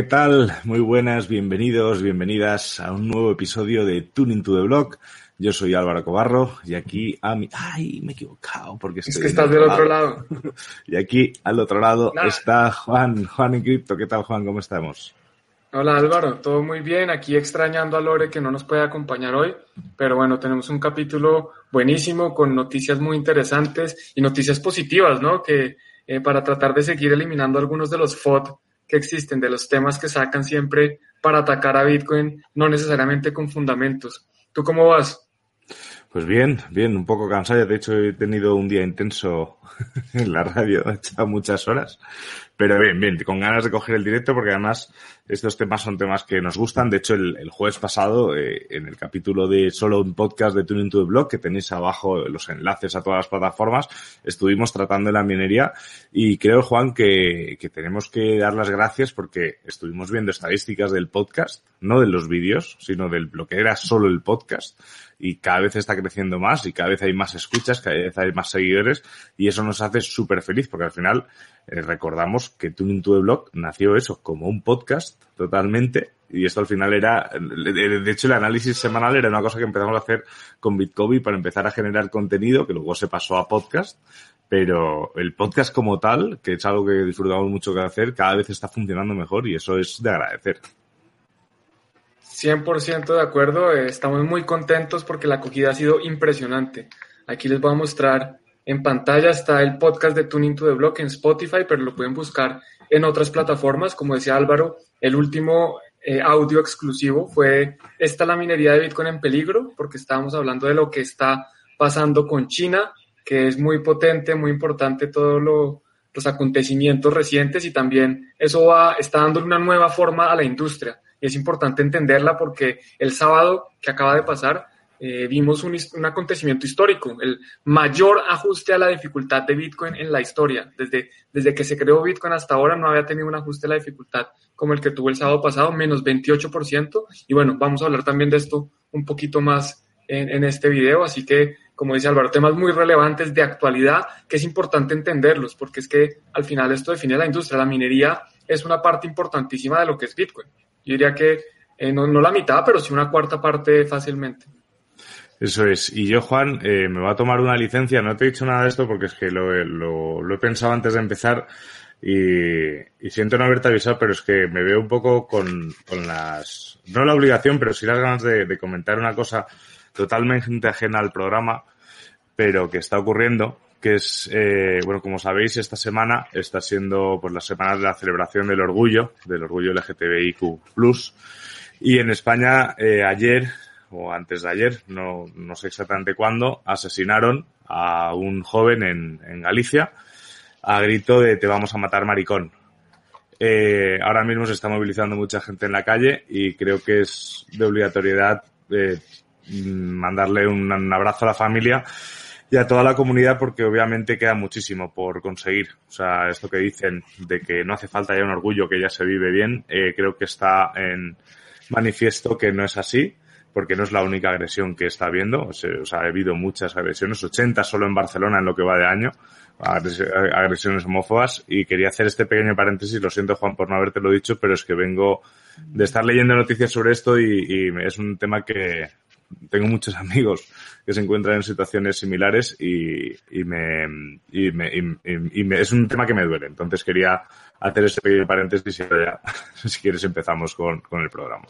¿Qué tal? Muy buenas, bienvenidos, bienvenidas a un nuevo episodio de Tuning to the Blog. Yo soy Álvaro Cobarro y aquí a mi... ¡Ay, me he equivocado! Porque Es estoy que estás del otro lado. Y aquí al otro lado Nada. está Juan, Juan en Cripto. ¿Qué tal, Juan? ¿Cómo estamos? Hola Álvaro, todo muy bien. Aquí extrañando a Lore que no nos puede acompañar hoy, pero bueno, tenemos un capítulo buenísimo con noticias muy interesantes y noticias positivas, ¿no? Que eh, para tratar de seguir eliminando algunos de los FOD que existen, de los temas que sacan siempre para atacar a Bitcoin, no necesariamente con fundamentos. ¿Tú cómo vas? Pues bien, bien, un poco cansado. De hecho, he tenido un día intenso en la radio, he echado muchas horas. Pero bien, bien, con ganas de coger el directo porque además estos temas son temas que nos gustan. De hecho, el, el jueves pasado, eh, en el capítulo de solo un podcast de Tuning to the Blog, que tenéis abajo los enlaces a todas las plataformas, estuvimos tratando la minería y creo, Juan, que, que tenemos que dar las gracias porque estuvimos viendo estadísticas del podcast, no de los vídeos, sino del lo que era solo el podcast y cada vez está creciendo más y cada vez hay más escuchas, cada vez hay más seguidores y eso nos hace súper feliz porque al final eh, recordamos que Tuning to the nació eso como un podcast totalmente y esto al final era, de hecho el análisis semanal era una cosa que empezamos a hacer con Bitcoin para empezar a generar contenido que luego se pasó a podcast pero el podcast como tal, que es algo que disfrutamos mucho de hacer, cada vez está funcionando mejor y eso es de agradecer. 100% de acuerdo, eh, estamos muy contentos porque la acogida ha sido impresionante. Aquí les voy a mostrar en pantalla, está el podcast de Tuning to the Block en Spotify, pero lo pueden buscar en otras plataformas. Como decía Álvaro, el último eh, audio exclusivo fue ¿Está la minería de Bitcoin en peligro? Porque estábamos hablando de lo que está pasando con China, que es muy potente, muy importante todos lo, los acontecimientos recientes y también eso va, está dándole una nueva forma a la industria. Y es importante entenderla porque el sábado que acaba de pasar eh, vimos un, acontecimiento histórico, el mayor ajuste a la dificultad de Bitcoin en la historia. Desde, desde que se creó Bitcoin hasta ahora no había tenido un ajuste a la dificultad como el que tuvo el sábado pasado, menos 28%. Y bueno, vamos a hablar también de esto un poquito más en, en este video. Así que, como dice Álvaro, temas muy relevantes de actualidad que es importante entenderlos porque es que al final esto define la industria. La minería es una parte importantísima de lo que es Bitcoin. Yo diría que eh, no, la mitad, pero sí una cuarta parte fácilmente. Eso es. Y yo, Juan, eh, me voy a tomar una licencia. No te he dicho nada de esto porque es que lo, lo, lo he pensado antes de empezar y, siento no haberte avisado, pero es que me veo un poco con, con las, no la obligación, pero sí las ganas de comentar una cosa totalmente ajena al programa, pero que está ocurriendo, que es, eh, bueno, como sabéis, esta semana está siendo pues la semana de la celebración del orgullo, del orgullo LGTBIQ+. Y en España, eh, ayer, o antes de ayer, no, no sé exactamente cuándo, asesinaron a un joven en, en Galicia a grito de te vamos a matar maricón. Eh, ahora mismo se está movilizando mucha gente en la calle y creo que es de obligatoriedad eh, mandarle un, un abrazo a la familia y a toda la comunidad porque obviamente queda muchísimo por conseguir. O sea, esto que dicen de que no hace falta ya un orgullo, que ya se vive bien, eh, creo que está en manifiesto que no es así porque no es la única agresión que está habiendo. O sea, ha habido muchas agresiones, 80 solo en Barcelona en lo que va de año, agres- agresiones homófobas. Y quería hacer este pequeño paréntesis, lo siento Juan por no habértelo dicho, pero es que vengo de estar leyendo noticias sobre esto y, y es un tema que tengo muchos amigos que se encuentran en situaciones similares y, y me, y me, y- me- es un tema que me duele. Entonces quería hacer este pequeño paréntesis y ya, si quieres empezamos con, con el programa.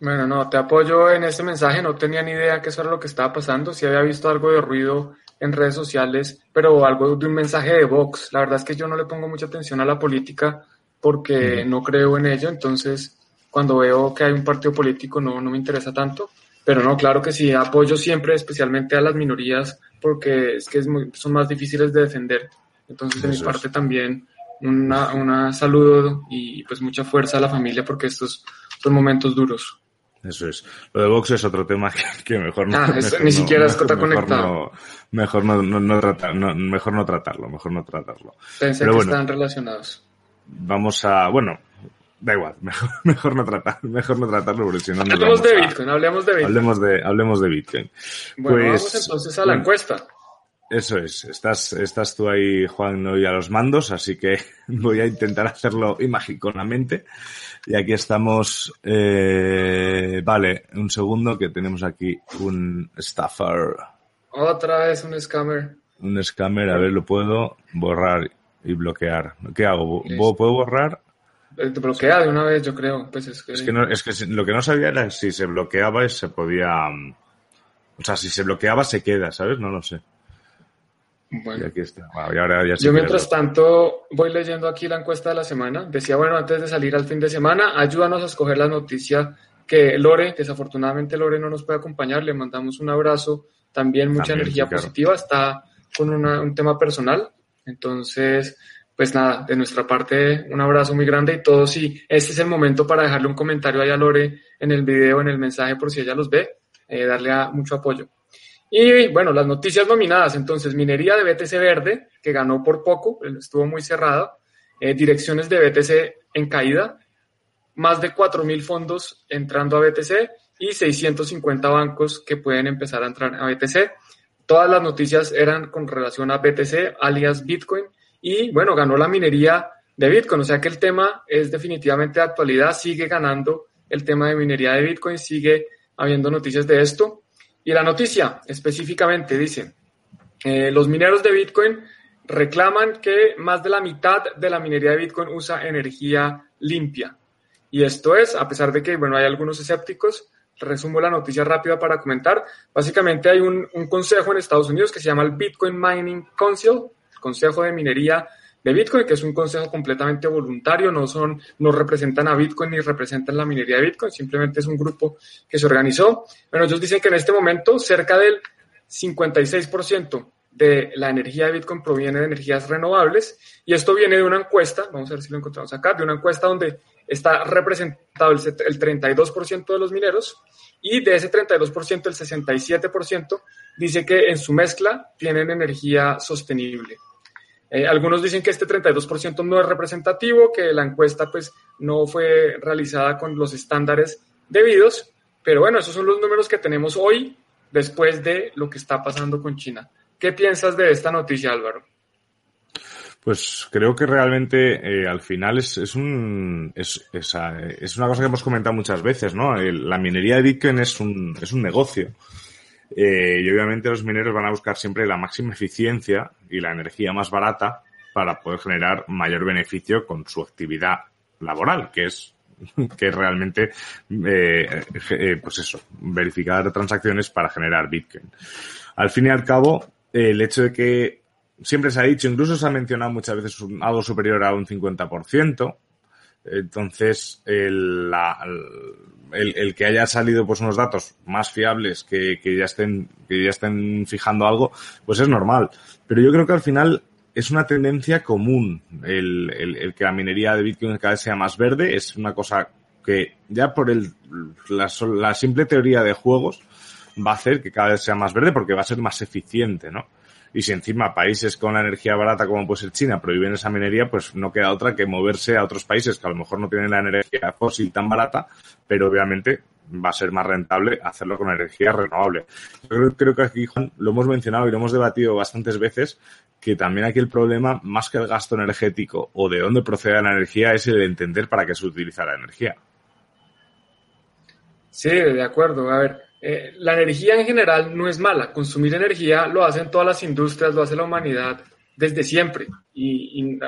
Bueno, no, te apoyo en ese mensaje. No tenía ni idea que eso era lo que estaba pasando. Sí había visto algo de ruido en redes sociales, pero algo de un mensaje de Vox. La verdad es que yo no le pongo mucha atención a la política porque no creo en ello. Entonces, cuando veo que hay un partido político no, no me interesa tanto. Pero no, claro que sí, apoyo siempre especialmente a las minorías porque es que es muy, son más difíciles de defender. Entonces, de mi parte también, una, una saludo y pues mucha fuerza a la familia porque estos son momentos duros. Eso es. Lo de Vox es otro tema que, mejor no. Ah, ni siquiera está conectado. mejor no, no, tratar, mejor no tratarlo, mejor no tratarlo. Pensé que están relacionados. Vamos a, bueno, da igual, mejor, mejor no tratar, mejor no tratarlo porque si no Hablemos de Bitcoin, hablemos de Bitcoin. Hablemos de, hablemos de Bitcoin. Bueno, vamos pues, entonces a la encuesta. Eso es, estás, estás tú ahí, Juan, hoy a los mandos, así que voy a intentar hacerlo imagiconamente. Y aquí estamos, eh, vale, un segundo que tenemos aquí un staffer. Otra vez un scammer. Un scammer, a ver, lo puedo borrar y bloquear. ¿Qué hago? ¿Puedo borrar? Eh, te bloquea de una vez, yo creo. Pues es que... Es que, no, es que lo que no sabía era si se bloqueaba y se podía... Mm, o sea, si se bloqueaba se queda, ¿sabes? No lo sé. Bueno, aquí está. Yo mientras tanto voy leyendo aquí la encuesta de la semana. Decía, bueno, antes de salir al fin de semana, ayúdanos a escoger la noticia que Lore, desafortunadamente Lore no nos puede acompañar, le mandamos un abrazo, también mucha energía positiva, está con un tema personal. Entonces, pues nada, de nuestra parte un abrazo muy grande y todos, sí, este es el momento para dejarle un comentario ahí a Lore en el video, en el mensaje por si ella los ve, eh, darle mucho apoyo. Y bueno, las noticias nominadas, entonces, minería de BTC Verde, que ganó por poco, estuvo muy cerrado, eh, direcciones de BTC en caída, más de 4.000 fondos entrando a BTC y 650 bancos que pueden empezar a entrar a BTC. Todas las noticias eran con relación a BTC, alias Bitcoin, y bueno, ganó la minería de Bitcoin, o sea que el tema es definitivamente de actualidad, sigue ganando el tema de minería de Bitcoin, sigue habiendo noticias de esto. Y la noticia específicamente dice, eh, los mineros de Bitcoin reclaman que más de la mitad de la minería de Bitcoin usa energía limpia. Y esto es, a pesar de que, bueno, hay algunos escépticos, resumo la noticia rápida para comentar. Básicamente hay un, un consejo en Estados Unidos que se llama el Bitcoin Mining Council, Consejo de Minería de Bitcoin, que es un consejo completamente voluntario, no son, no representan a Bitcoin ni representan la minería de Bitcoin, simplemente es un grupo que se organizó. Bueno, ellos dicen que en este momento cerca del 56% de la energía de Bitcoin proviene de energías renovables y esto viene de una encuesta, vamos a ver si lo encontramos acá, de una encuesta donde está representado el, el 32% de los mineros y de ese 32% el 67% dice que en su mezcla tienen energía sostenible. Eh, algunos dicen que este 32% no es representativo, que la encuesta pues no fue realizada con los estándares debidos, pero bueno, esos son los números que tenemos hoy después de lo que está pasando con China. ¿Qué piensas de esta noticia, Álvaro? Pues creo que realmente eh, al final es, es un es, es, es, una cosa que hemos comentado muchas veces, ¿no? la minería de Bitcoin es un, es un negocio. Eh, y obviamente los mineros van a buscar siempre la máxima eficiencia y la energía más barata para poder generar mayor beneficio con su actividad laboral, que es que es realmente eh, eh, pues eso, verificar transacciones para generar Bitcoin. Al fin y al cabo, el hecho de que siempre se ha dicho, incluso se ha mencionado muchas veces algo superior a un 50%, entonces el, la, el, el, que haya salido pues unos datos más fiables que, que ya estén que ya estén fijando algo pues es normal. Pero yo creo que al final es una tendencia común. El, el, el que la minería de Bitcoin cada vez sea más verde es una cosa que ya por el la, la simple teoría de juegos va a hacer que cada vez sea más verde porque va a ser más eficiente no y si encima países con la energía barata como puede ser China prohíben esa minería, pues no queda otra que moverse a otros países que a lo mejor no tienen la energía fósil tan barata, pero obviamente va a ser más rentable hacerlo con energía renovable. Yo creo, creo, que aquí, Juan, lo hemos mencionado y lo hemos debatido bastantes veces, que también aquí el problema, más que el gasto energético o de dónde procede la energía, es el entender para qué se utiliza la energía. Sí, de acuerdo. A ver, eh, la energía en general no es mala. Consumir energía lo hacen todas las industrias, lo hace la humanidad desde siempre. Y,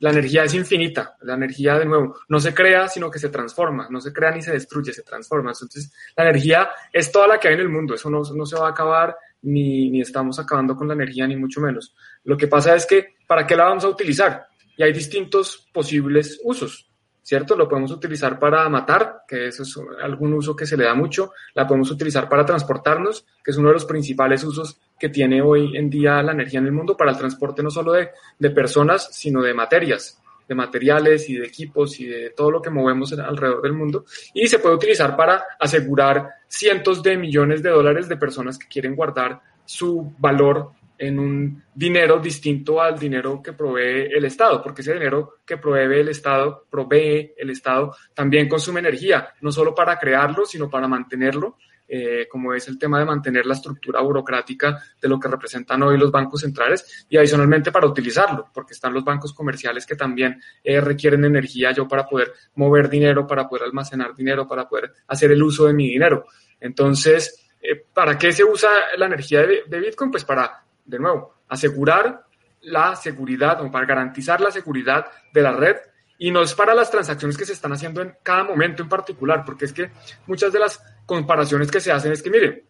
la energía es infinita. La energía, de nuevo, no se crea, sino que se transforma. No se crea ni se destruye, se transforma. Entonces, la energía es toda la que hay en el mundo. Eso no, no se va a acabar, ni, ni estamos acabando con la energía, ni mucho menos. Lo que pasa es que, ¿para qué la vamos a utilizar? Y hay distintos posibles usos. ¿Cierto? Lo podemos utilizar para matar, que eso es algún uso que se le da mucho. La podemos utilizar para transportarnos, que es uno de los principales usos que tiene hoy en día la energía en el mundo para el transporte no solo de, de personas, sino de materias de materiales y de equipos y de todo lo que movemos alrededor del mundo. Y se puede utilizar para asegurar cientos de millones de dólares de personas que quieren guardar su valor en un dinero distinto al dinero que provee el Estado, porque ese dinero que provee el Estado, provee el Estado, también consume energía, no solo para crearlo, sino para mantenerlo eh, como es el tema de mantener la estructura burocrática de lo que representan hoy los bancos centrales y adicionalmente para utilizarlo, porque están los bancos comerciales que también eh, requieren energía yo para poder mover dinero, para poder almacenar dinero, para poder hacer el uso de mi dinero. Entonces, eh, ¿para qué se usa la energía de, de Bitcoin? Pues para, de nuevo, asegurar la seguridad o para garantizar la seguridad de la red y no es para las transacciones que se están haciendo en cada momento en particular, porque es que muchas de las comparaciones que se hacen es que, mire,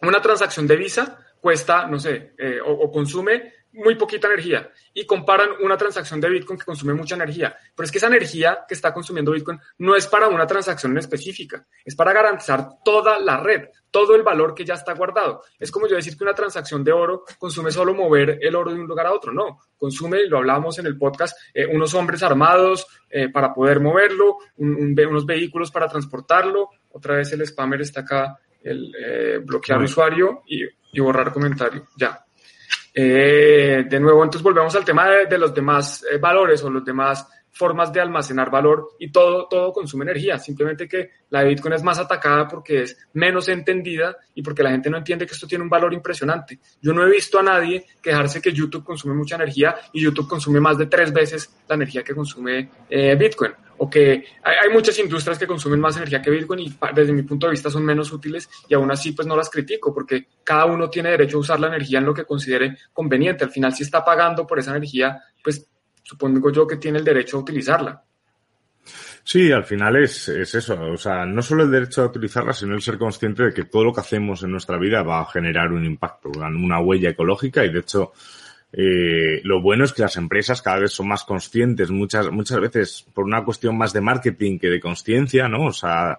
una transacción de Visa cuesta, no sé, eh, o, consume muy poquita energía y comparan una transacción de Bitcoin que consume mucha energía. Pero es que esa energía que está consumiendo Bitcoin no es para una transacción en específica, es para garantizar toda la red, todo el valor que ya está guardado. Es como yo decir que una transacción de oro consume solo mover el oro de un lugar a otro. No, consume, lo hablábamos en el podcast, eh, unos hombres armados eh, para poder moverlo, unos vehículos para transportarlo. Otra vez el spammer está acá, el eh, bloquear usuario y, y borrar comentario. Ya. Eh, de nuevo, entonces volvemos al tema de, los demás eh, valores o los demás formas de almacenar valor y todo, todo consume energía. Simplemente que la de Bitcoin es más atacada porque es menos entendida y porque la gente no entiende que esto tiene un valor impresionante. Yo no he visto a nadie quejarse que YouTube consume mucha energía y YouTube consume más de tres veces la energía que consume eh, Bitcoin o que hay, muchas industrias que consumen más energía que Bitcoin y desde mi punto de vista son menos útiles y aún así pues no las critico porque cada uno tiene derecho a usar la energía en lo que considere conveniente. Al final si está pagando por esa energía, pues supongo yo que tiene el derecho a utilizarla. Sí, al final es, es, eso. O sea, no solo el derecho a utilizarla, sino el ser consciente de que todo lo que hacemos en nuestra vida va a generar un impacto, una huella ecológica y de hecho eh, lo bueno es que las empresas cada vez son más conscientes, muchas, muchas veces por una cuestión más de marketing que de conciencia, ¿no? O sea,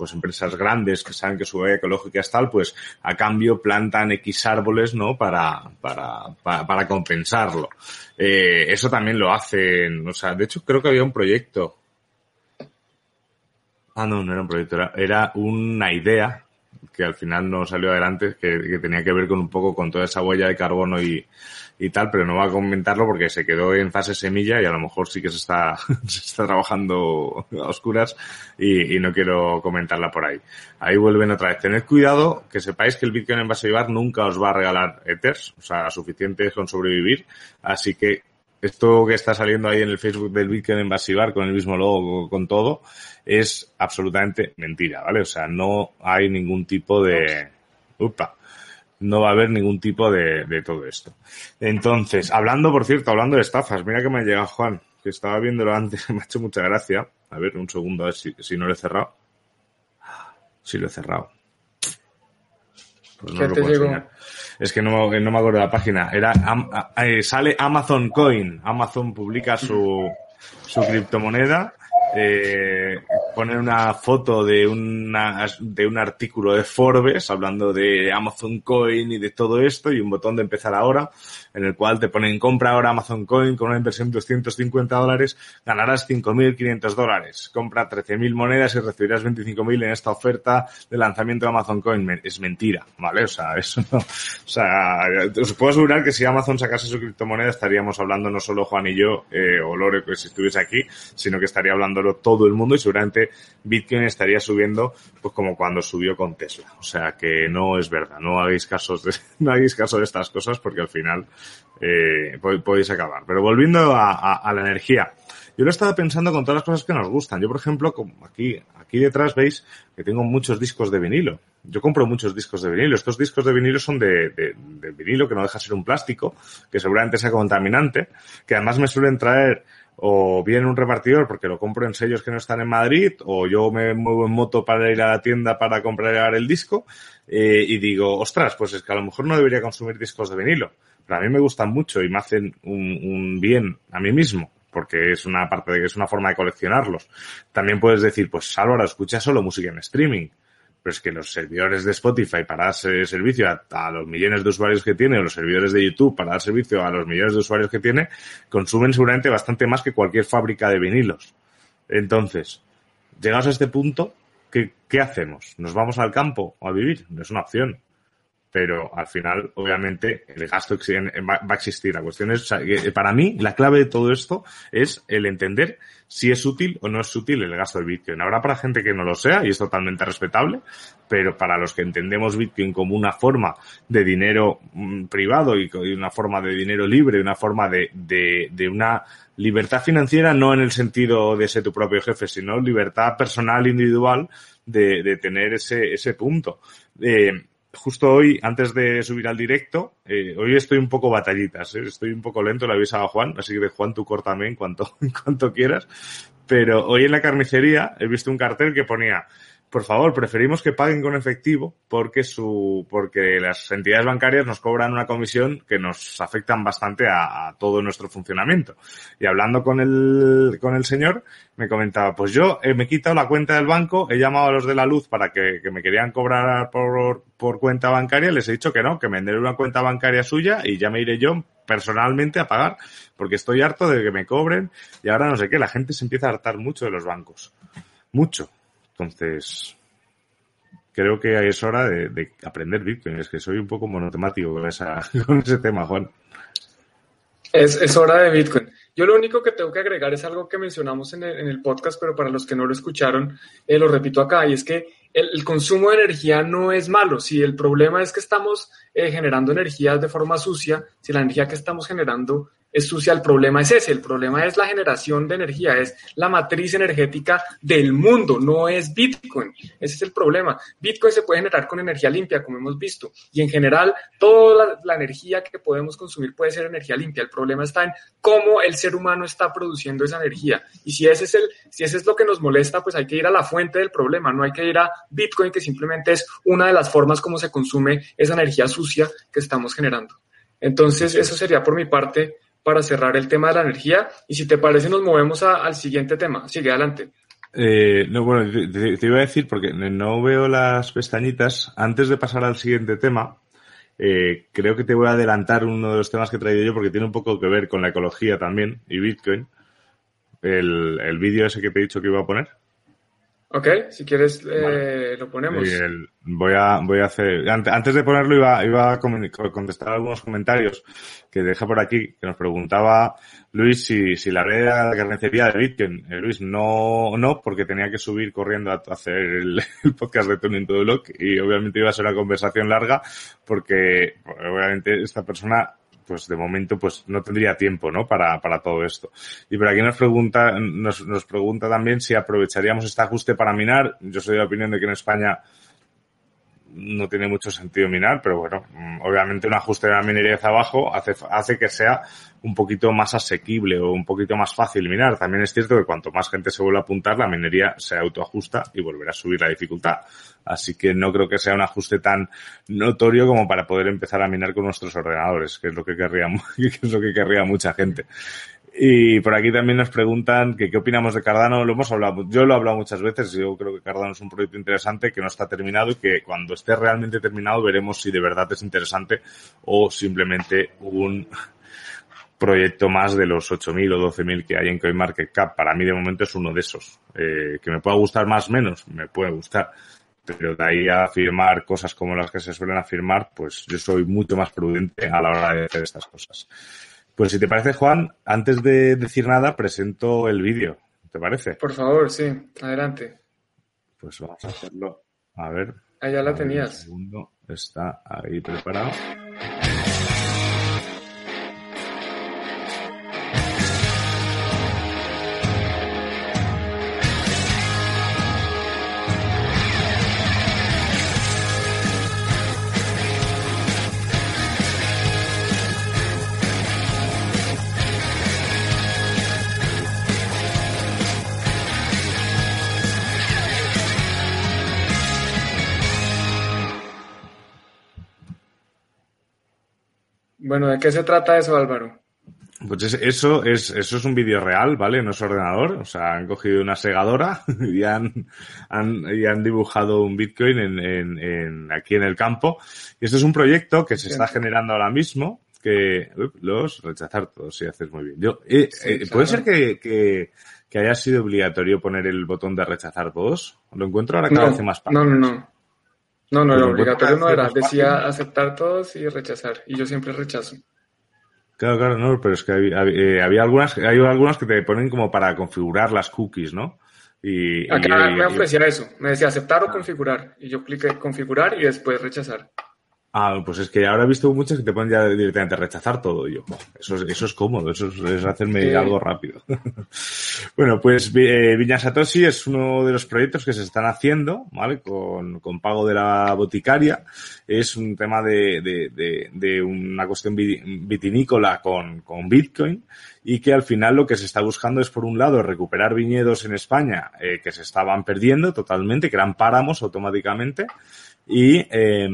pues empresas grandes que saben que su huella ecológica es tal, pues a cambio plantan X árboles, ¿no? Para, para, para, compensarlo. Eh, eso también lo hacen, o sea, de hecho creo que había un proyecto. Ah, no, no era un proyecto, era, era una idea que al final no salió adelante, que, que, tenía que ver con un poco con toda esa huella de carbono y, y tal, pero no va a comentarlo porque se quedó en fase semilla y a lo mejor sí que se está, se está trabajando a oscuras y, y, no quiero comentarla por ahí. Ahí vuelven otra vez. Tened cuidado, que sepáis que el Bitcoin en base a nunca os va a regalar Ethers, o sea, suficiente con sobrevivir, así que esto que está saliendo ahí en el Facebook del Bitcoin en con el mismo logo, con todo, es absolutamente mentira, ¿vale? O sea, no hay ningún tipo de... Upa no va a haber ningún tipo de, de todo esto. Entonces, hablando, por cierto, hablando de estafas, mira que me ha llegado Juan, que estaba viéndolo antes, me ha hecho mucha gracia. A ver, un segundo, a ver si, si no lo he cerrado. Si lo he cerrado. Pues no lo puedo enseñar. Es que no, no me acuerdo de la página. Era, eh, sale Amazon Coin. Amazon publica su, su criptomoneda eh, una foto de, una, de un artículo de Forbes hablando de Amazon Coin y de todo esto y un botón de empezar ahora en el cual te ponen compra ahora Amazon Coin con una inversión de 250 dólares, ganarás 5.500 dólares. Compra 13.000 monedas y recibirás 25.000 en esta oferta de lanzamiento de Amazon Coin. Es mentira, ¿vale? O sea, eso no, o sea, os puedo asegurar que si Amazon sacase su criptomoneda estaríamos hablando no solo Juan y yo, eh, o Lore, que si estuviese aquí, sino que estaría todo el mundo y seguramente Bitcoin estaría subiendo, pues como cuando subió con Tesla. O sea, que no es verdad, no hagáis casos de, no hagáis caso de estas cosas porque al final eh, podéis acabar. Pero volviendo a, la energía. Yo lo estaba pensando con todas las cosas que nos gustan. Yo, por ejemplo, como aquí, aquí detrás veis que tengo muchos discos de vinilo. Yo compro muchos discos de vinilo. Estos discos de vinilo son de vinilo, que no deja ser un plástico, que seguramente sea contaminante, que además me suelen traer o bien un repartidor porque lo compro en sellos que no están en Madrid, o yo me muevo en moto para ir a la tienda para comprar el disco, eh, y digo, ostras, pues es que a lo mejor no debería consumir discos de vinilo, pero a mí me gustan mucho y me hacen un, un bien a mí mismo porque es una parte de que es una forma de coleccionarlos. También puedes decir, pues Álvaro, escucha solo música en streaming. Pero es que los servidores de Spotify para dar servicio a, los millones de usuarios que tiene, o los servidores de YouTube para dar servicio a los millones de usuarios que tiene, consumen seguramente bastante más que cualquier fábrica de vinilos. Entonces, llegados a este punto, ¿qué, qué hacemos? ¿Nos vamos al campo a vivir? Es una opción pero al final, obviamente, el gasto va a existir. La cuestión es, para mí, la clave de todo esto es el entender si es útil o no es útil el gasto de Bitcoin. Habrá para gente que no lo sea y es totalmente respetable, pero para los que entendemos Bitcoin como una forma de dinero mm, privado y una forma de dinero libre, una forma de, de, de una libertad financiera, no en el sentido de ser tu propio jefe, sino libertad personal, individual, de, de tener ese, ese punto. Eh, justo hoy, antes de subir al directo, eh, hoy estoy un poco batallitas, ¿eh? estoy un poco lento, le avisaba a Juan, así que Juan tú córtame en cuanto, en cuanto quieras. Pero hoy en la carnicería he visto un cartel que ponía por favor, preferimos que paguen con efectivo porque su, porque las entidades bancarias nos cobran una comisión que nos afectan bastante a, todo nuestro funcionamiento. Y hablando con el, con el señor, me comentaba, pues yo eh, me he quitado la cuenta del banco, he llamado a los de la luz para que, me querían cobrar por, por cuenta bancaria, les he dicho que no, que me venderé una cuenta bancaria suya y ya me iré yo personalmente a pagar, porque estoy harto de que me cobren y ahora no sé qué, la gente se empieza a hartar mucho de los bancos. Mucho. Entonces, creo que es hora de, aprender Bitcoin. Es que soy un poco monotemático con, esa, con ese tema, Juan. Es, es, hora de Bitcoin. Yo lo único que tengo que agregar es algo que mencionamos en el, podcast, pero para los que no lo escucharon, eh, lo repito acá, y es que el, consumo de energía no es malo. Si el problema es que estamos eh, generando energía de forma sucia, si la energía que estamos generando es sucia, el problema es ese, el problema es la generación de energía, es la matriz energética del mundo, no es Bitcoin. Ese es el problema. Bitcoin se puede generar con energía limpia, como hemos visto, y en general toda la, energía que podemos consumir puede ser energía limpia. El problema está en cómo el ser humano está produciendo esa energía. Y si ese es el, si ese es lo que nos molesta, pues hay que ir a la fuente del problema, no hay que ir a Bitcoin, que simplemente es una de las formas como se consume esa energía sucia que estamos generando. Entonces, eso sería por mi parte para cerrar el tema de la energía. Y si te parece, nos movemos al siguiente tema. Sigue adelante. Eh, no, bueno, te, iba a decir, porque no veo las pestañitas, antes de pasar al siguiente tema, eh, creo que te voy a adelantar uno de los temas que he traído yo, porque tiene un poco que ver con la ecología también y Bitcoin. El, el vídeo ese que te he dicho que iba a poner. Ok, si quieres eh, lo ponemos. voy a voy a hacer antes de ponerlo iba iba a contestar algunos comentarios que dejé por aquí que nos preguntaba Luis si, si la red era la carnicería de Bitcoin. Eh, Luis no no porque tenía que subir corriendo a, hacer el, podcast de Tuning to the Block y obviamente iba a ser una conversación larga porque obviamente esta persona pues de momento pues no tendría tiempo, ¿no? Para, para todo esto. Y por aquí nos pregunta, nos, nos pregunta también si aprovecharíamos este ajuste para minar. Yo soy de la opinión de que en España no tiene mucho sentido minar, pero bueno, mm, obviamente un ajuste de la minería hacia abajo hace, hace que sea un poquito más asequible o un poquito más fácil minar. También es cierto que cuanto más gente se vuelva a apuntar, la minería se autoajusta y volverá a subir la dificultad. Así que no creo que sea un ajuste tan notorio como para poder empezar a minar con nuestros ordenadores, que es lo que querría, que es lo que querría mucha gente. Y por aquí también nos preguntan que qué opinamos de Cardano. Lo hemos hablado, yo lo he hablado muchas veces. Yo creo que Cardano es un proyecto interesante que no está terminado y que cuando esté realmente terminado veremos si de verdad es interesante o simplemente un proyecto más de los 8.000 o 12.000 que hay en CoinMarketCap. Para mí de momento es uno de esos. Eh, que me pueda gustar más o menos, me puede gustar. Pero de ahí a afirmar cosas como las que se suelen afirmar, pues yo soy mucho más prudente a la hora de hacer estas cosas. Pues si te parece, Juan, antes de decir nada, presento el vídeo. ¿Te parece? Por favor, sí. Adelante. Pues vamos a hacerlo. A ver. Ahí ya la tenías. Un segundo. Está ahí preparado. Bueno, ¿de qué se trata eso, Álvaro? Pues eso es, eso es un vídeo real, ¿vale? No es ordenador. O sea, han cogido una segadora y han, han, y han dibujado un Bitcoin en, en, en, aquí en el campo. Y esto es un proyecto que se está generando ahora mismo, que los rechazar todos, si haces muy bien. Yo, eh, Sí, eh, claro. ¿Puede ser que, que, que haya sido obligatorio poner el botón de rechazar todos? Lo encuentro ahora cada No, vez más no, no, no. No, no, encuentro obligatorio no era. Decía aceptar todos y rechazar. Y yo siempre rechazo. Claro, claro, no, pero es que había, eh, había algunas, hay algunas que te ponen como para configurar las cookies, ¿no? Y, Acá y- me ofrecía eso. Me decía aceptar o configurar. Y yo cliqué configurar y después rechazar. Ah, pues es que ahora he visto muchas que te ponen ya directamente rechazar todo. Y yo, "Jo, eso es, eso es cómodo, eso es, es hacerme Sí. algo rápido. bueno, pues eh, Viña Satoshi es uno de los proyectos que se están haciendo, ¿vale? Con, con pago de la boticaria. Es un tema de, de, de, de una cuestión vi- vitinícola con, con Bitcoin y que al final lo que se está buscando es, por un lado, recuperar viñedos en España eh, que se estaban perdiendo totalmente, que eran páramos automáticamente y, eh,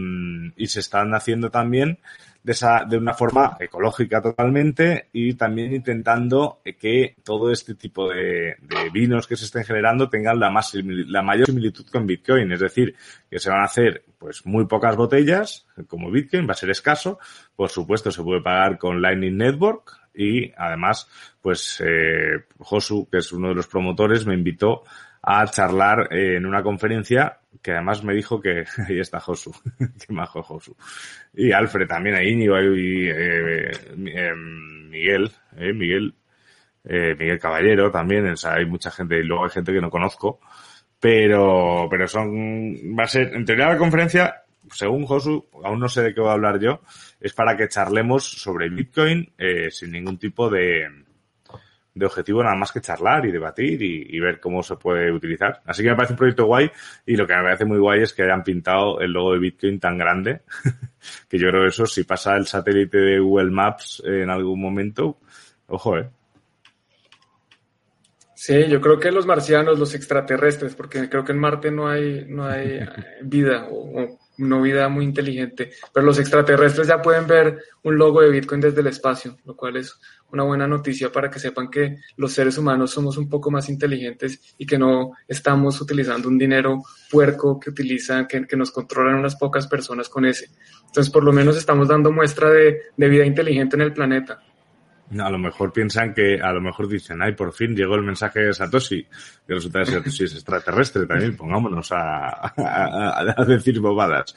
y se están haciendo también de, esa, de una forma ecológica totalmente y también intentando que todo este tipo de, de vinos que se estén generando tengan la, más, la mayor similitud con Bitcoin. Es decir, que se van a hacer pues muy pocas botellas, como Bitcoin, va a ser escaso. Por supuesto, se puede pagar con Lightning Network y además, pues eh, Josu, que es uno de los promotores, me invitó a charlar eh, en una conferencia que además me dijo que ahí está Josu, que majo Josu. Y Alfred también, ahí Íñigo y eh, eh, Miguel, eh, Miguel, eh, Miguel Caballero también, o sea, hay mucha gente y luego hay gente que no conozco, pero, pero son, va a ser, en teoría la conferencia, según Josu, aún no sé de qué voy a hablar yo, es para que charlemos sobre Bitcoin eh, sin ningún tipo de, de objetivo nada más que charlar y debatir y, ver cómo se puede utilizar. Así que me parece un proyecto guay y lo que me parece muy guay es que hayan pintado el logo de Bitcoin tan grande que yo creo que eso si pasa el satélite de Google Maps en algún momento, ojo, eh. Sí, yo creo que los marcianos, los extraterrestres, porque creo que en Marte no hay, no hay vida o no vida muy inteligente, pero los extraterrestres ya pueden ver un logo de Bitcoin desde el espacio, lo cual es una buena noticia para que sepan que los seres humanos somos un poco más inteligentes y que no estamos utilizando un dinero puerco que utilizan, que, que nos controlan unas pocas personas con ese. Entonces, por lo menos estamos dando muestra de, de vida inteligente en el planeta. A lo mejor piensan que, a lo mejor dicen, ay, por fin llegó el mensaje de Satoshi. Y resulta que Satoshi es extraterrestre también, pongámonos a, a, a, decir bobadas.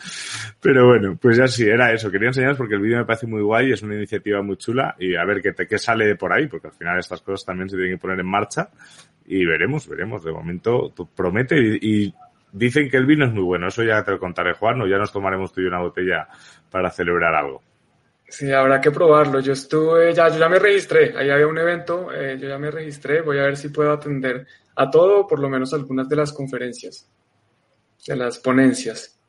Pero bueno, pues ya sí, era eso. Quería enseñaros porque el vídeo me parece muy guay, es una iniciativa muy chula y a ver qué, te, qué sale por ahí, porque al final estas cosas también se tienen que poner en marcha y veremos, veremos. De momento promete y, y dicen que el vino es muy bueno. Eso ya te lo contaré, Juan, o ya nos tomaremos tú y una botella para celebrar algo. Sí, habrá que probarlo. Yo estuve, ya, yo ya me registré, ahí había un evento, eh, yo ya me registré, voy a ver si puedo atender a todo, por lo menos algunas de las conferencias, de las ponencias.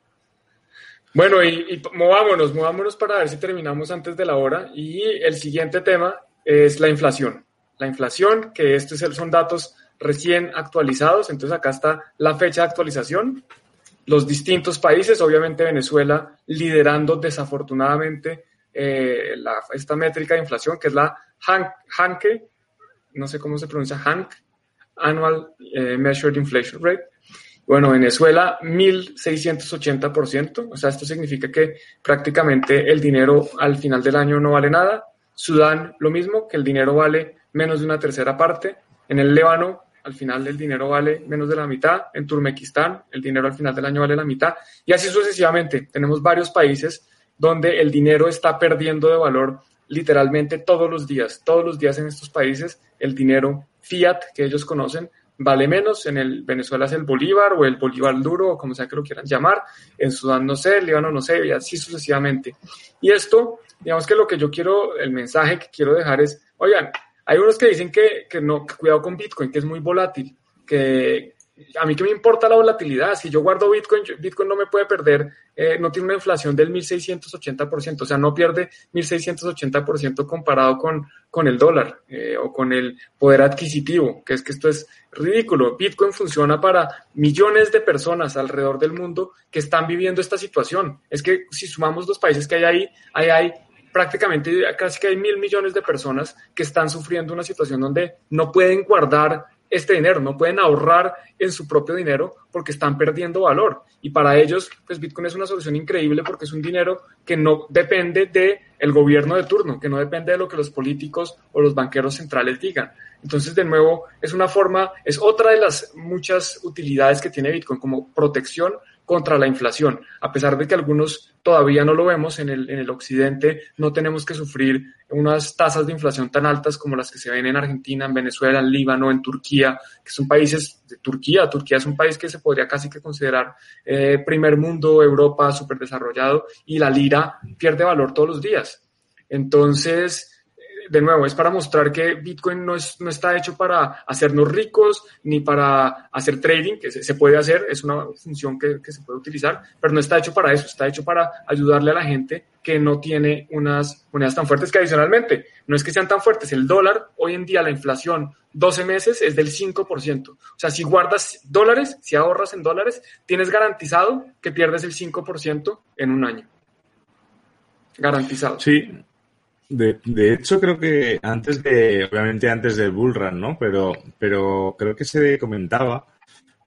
Bueno, y, y movámonos, movámonos para ver si terminamos antes de la hora. Y el siguiente tema es la inflación. La inflación, que estos son datos recién actualizados, entonces acá está la fecha de actualización. Los distintos países, obviamente Venezuela liderando desafortunadamente eh, la, esta métrica de inflación, que es la HANCE, no sé cómo se pronuncia, HANC, Annual eh, Measured Inflation Rate. Bueno, Venezuela, 1.680%, o sea, esto significa que prácticamente el dinero al final del año no vale nada. Sudán, lo mismo, que el dinero vale menos de una tercera parte. En el Líbano, al final el dinero vale menos de la mitad. En Turmequistán, el dinero al final del año vale la mitad. Y así sucesivamente. Tenemos varios países donde el dinero está perdiendo de valor literalmente todos los días. Todos los días en estos países el dinero fiat que ellos conocen vale menos. En el Venezuela es el bolívar o el bolívar duro o como sea que lo quieran llamar. En Sudán no sé, Líbano no sé, y así sucesivamente. Y esto, digamos que lo que yo quiero, el mensaje que quiero dejar es, oigan, hay unos que dicen que, que no, que cuidado con Bitcoin, que es muy volátil, que a mí que me importa la volatilidad, si yo guardo Bitcoin, Bitcoin no me puede perder, eh, no tiene una inflación del 1680%, o sea, no pierde 1680% comparado con, con el dólar eh, o con el poder adquisitivo, que es que esto es ridículo. Bitcoin funciona para millones de personas alrededor del mundo que están viviendo esta situación. Es que si sumamos los países que hay ahí, ahí hay prácticamente casi que hay mil millones de personas que están sufriendo una situación donde no pueden guardar este dinero, no pueden ahorrar en su propio dinero porque están perdiendo valor. Y para ellos, pues Bitcoin es una solución increíble porque es un dinero que no depende del el gobierno de turno, que no depende de lo que los políticos o los banqueros centrales digan. Entonces, de nuevo, es una forma, es otra de las muchas utilidades que tiene Bitcoin como protección contra la inflación. A pesar de que algunos todavía no lo vemos en el, en el occidente, no tenemos que sufrir unas tasas de inflación tan altas como las que se ven en Argentina, en Venezuela, en Líbano, en Turquía, que son países de Turquía. Turquía es un país que se podría casi que considerar eh, primer mundo, Europa, súper desarrollado, y la lira pierde valor todos los días. Entonces, de nuevo, es para mostrar que Bitcoin no, es, no está hecho para hacernos ricos ni para hacer trading, que se, puede hacer, es una función que, que, se puede utilizar, pero no está hecho para eso, está hecho para ayudarle a la gente que no tiene unas monedas tan fuertes que adicionalmente, no es que sean tan fuertes, el dólar, hoy en día la inflación 12 meses es del 5%. O sea, si guardas dólares, si ahorras en dólares, tienes garantizado que pierdes el 5% en un año. Garantizado. Sí, de, de, hecho, creo que antes de, obviamente antes del bullrun, ¿no? Pero, pero creo que se comentaba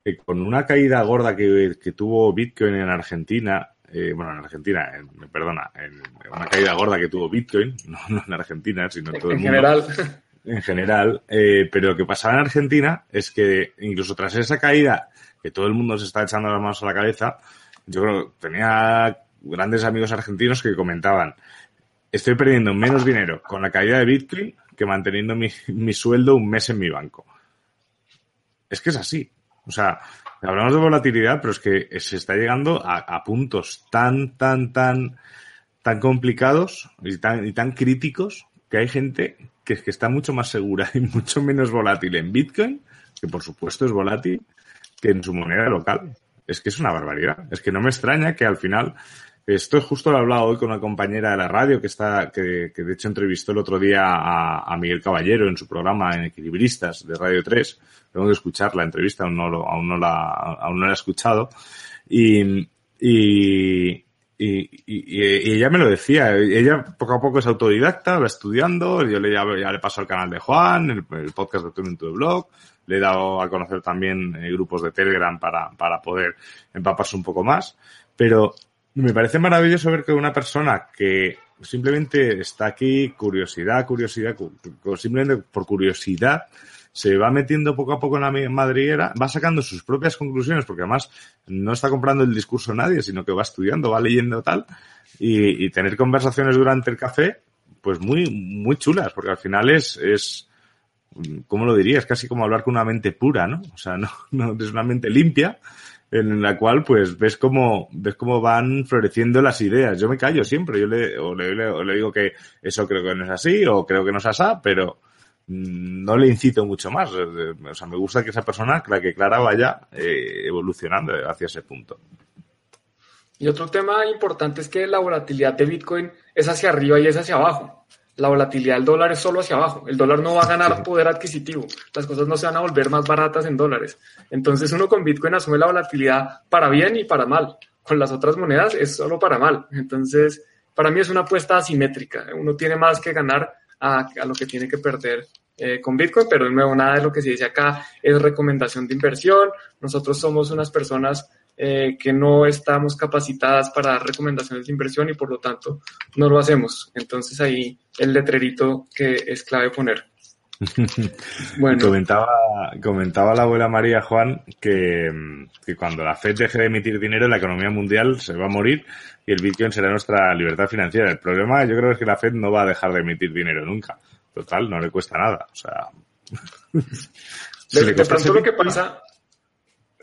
que con una caída gorda que, que tuvo Bitcoin en Argentina, eh, bueno, en Argentina, perdona, en, una caída gorda que tuvo Bitcoin, no, no en Argentina, sino en todo el mundo. General. En general. Eh, pero lo que pasaba en Argentina es que incluso tras esa caída, que todo el mundo se está echando las manos a la cabeza, yo creo que tenía grandes amigos argentinos que comentaban, estoy perdiendo menos dinero con la caída de Bitcoin que manteniendo mi, mi, sueldo un mes en mi banco. Es que es así. O sea, hablamos de volatilidad, pero es que se está llegando a, puntos tan, tan, tan, tan complicados y tan, y tan críticos que hay gente que, que está mucho más segura y mucho menos volátil en Bitcoin, que por supuesto es volátil, que en su moneda local. Es que es una barbaridad. Es que no me extraña que al final esto justo lo he hablado hoy con una compañera de la radio que está, que, que de hecho entrevistó el otro día a, a, Miguel Caballero en su programa en Equilibristas de Radio 3. Tengo que escuchar la entrevista, aún no, lo, aún no la, aún no la he escuchado. Y, y, y, y, ella me lo decía, ella poco a poco es autodidacta, va estudiando, yo le, ya, ya le paso al canal de Juan, el, el podcast de Tuning to the Blog, le he dado a conocer también eh, grupos de Telegram para, para poder empaparse un poco más, pero me parece maravilloso ver que una persona que simplemente está aquí, curiosidad, curiosidad, simplemente por curiosidad, se va metiendo poco a poco en la madriguera, va sacando sus propias conclusiones, porque además no está comprando el discurso de nadie, sino que va estudiando, va leyendo tal, y, y, tener conversaciones durante el café, pues muy, muy chulas, porque al final es, es, ¿cómo lo diría? Es casi como hablar con una mente pura, ¿no? O sea, no, no es una mente limpia, en la cual pues ves cómo ves cómo van floreciendo las ideas. Yo me callo siempre, yo le, o le, digo que eso creo que no es así o creo que no es así, pero no le incito mucho más. O sea, me gusta que esa persona, la que Clara, vaya eh, evolucionando hacia ese punto. Y otro tema importante es que la volatilidad de Bitcoin es hacia arriba y es hacia abajo la volatilidad del dólar es solo hacia abajo. El dólar no va a ganar poder adquisitivo. Las cosas no se van a volver más baratas en dólares. Entonces uno con Bitcoin asume la volatilidad para bien y para mal. Con las otras monedas es solo para mal. Entonces, para mí es una apuesta asimétrica. Uno tiene más que ganar a, a lo que tiene que perder eh, con Bitcoin, pero de nuevo nada de lo que se dice acá es recomendación de inversión. Nosotros somos unas personas eh, que no estamos capacitadas para dar recomendaciones de inversión y por lo tanto no lo hacemos. Entonces ahí el letrerito que es clave poner. Bueno. comentaba, comentaba la abuela María Juan que, que, cuando la Fed deje de emitir dinero, la economía mundial se va a morir y el Bitcoin será nuestra libertad financiera. El problema yo creo es que la Fed no va a dejar de emitir dinero nunca. Total, no le cuesta nada. O sea. si de, de pronto lo que pasa,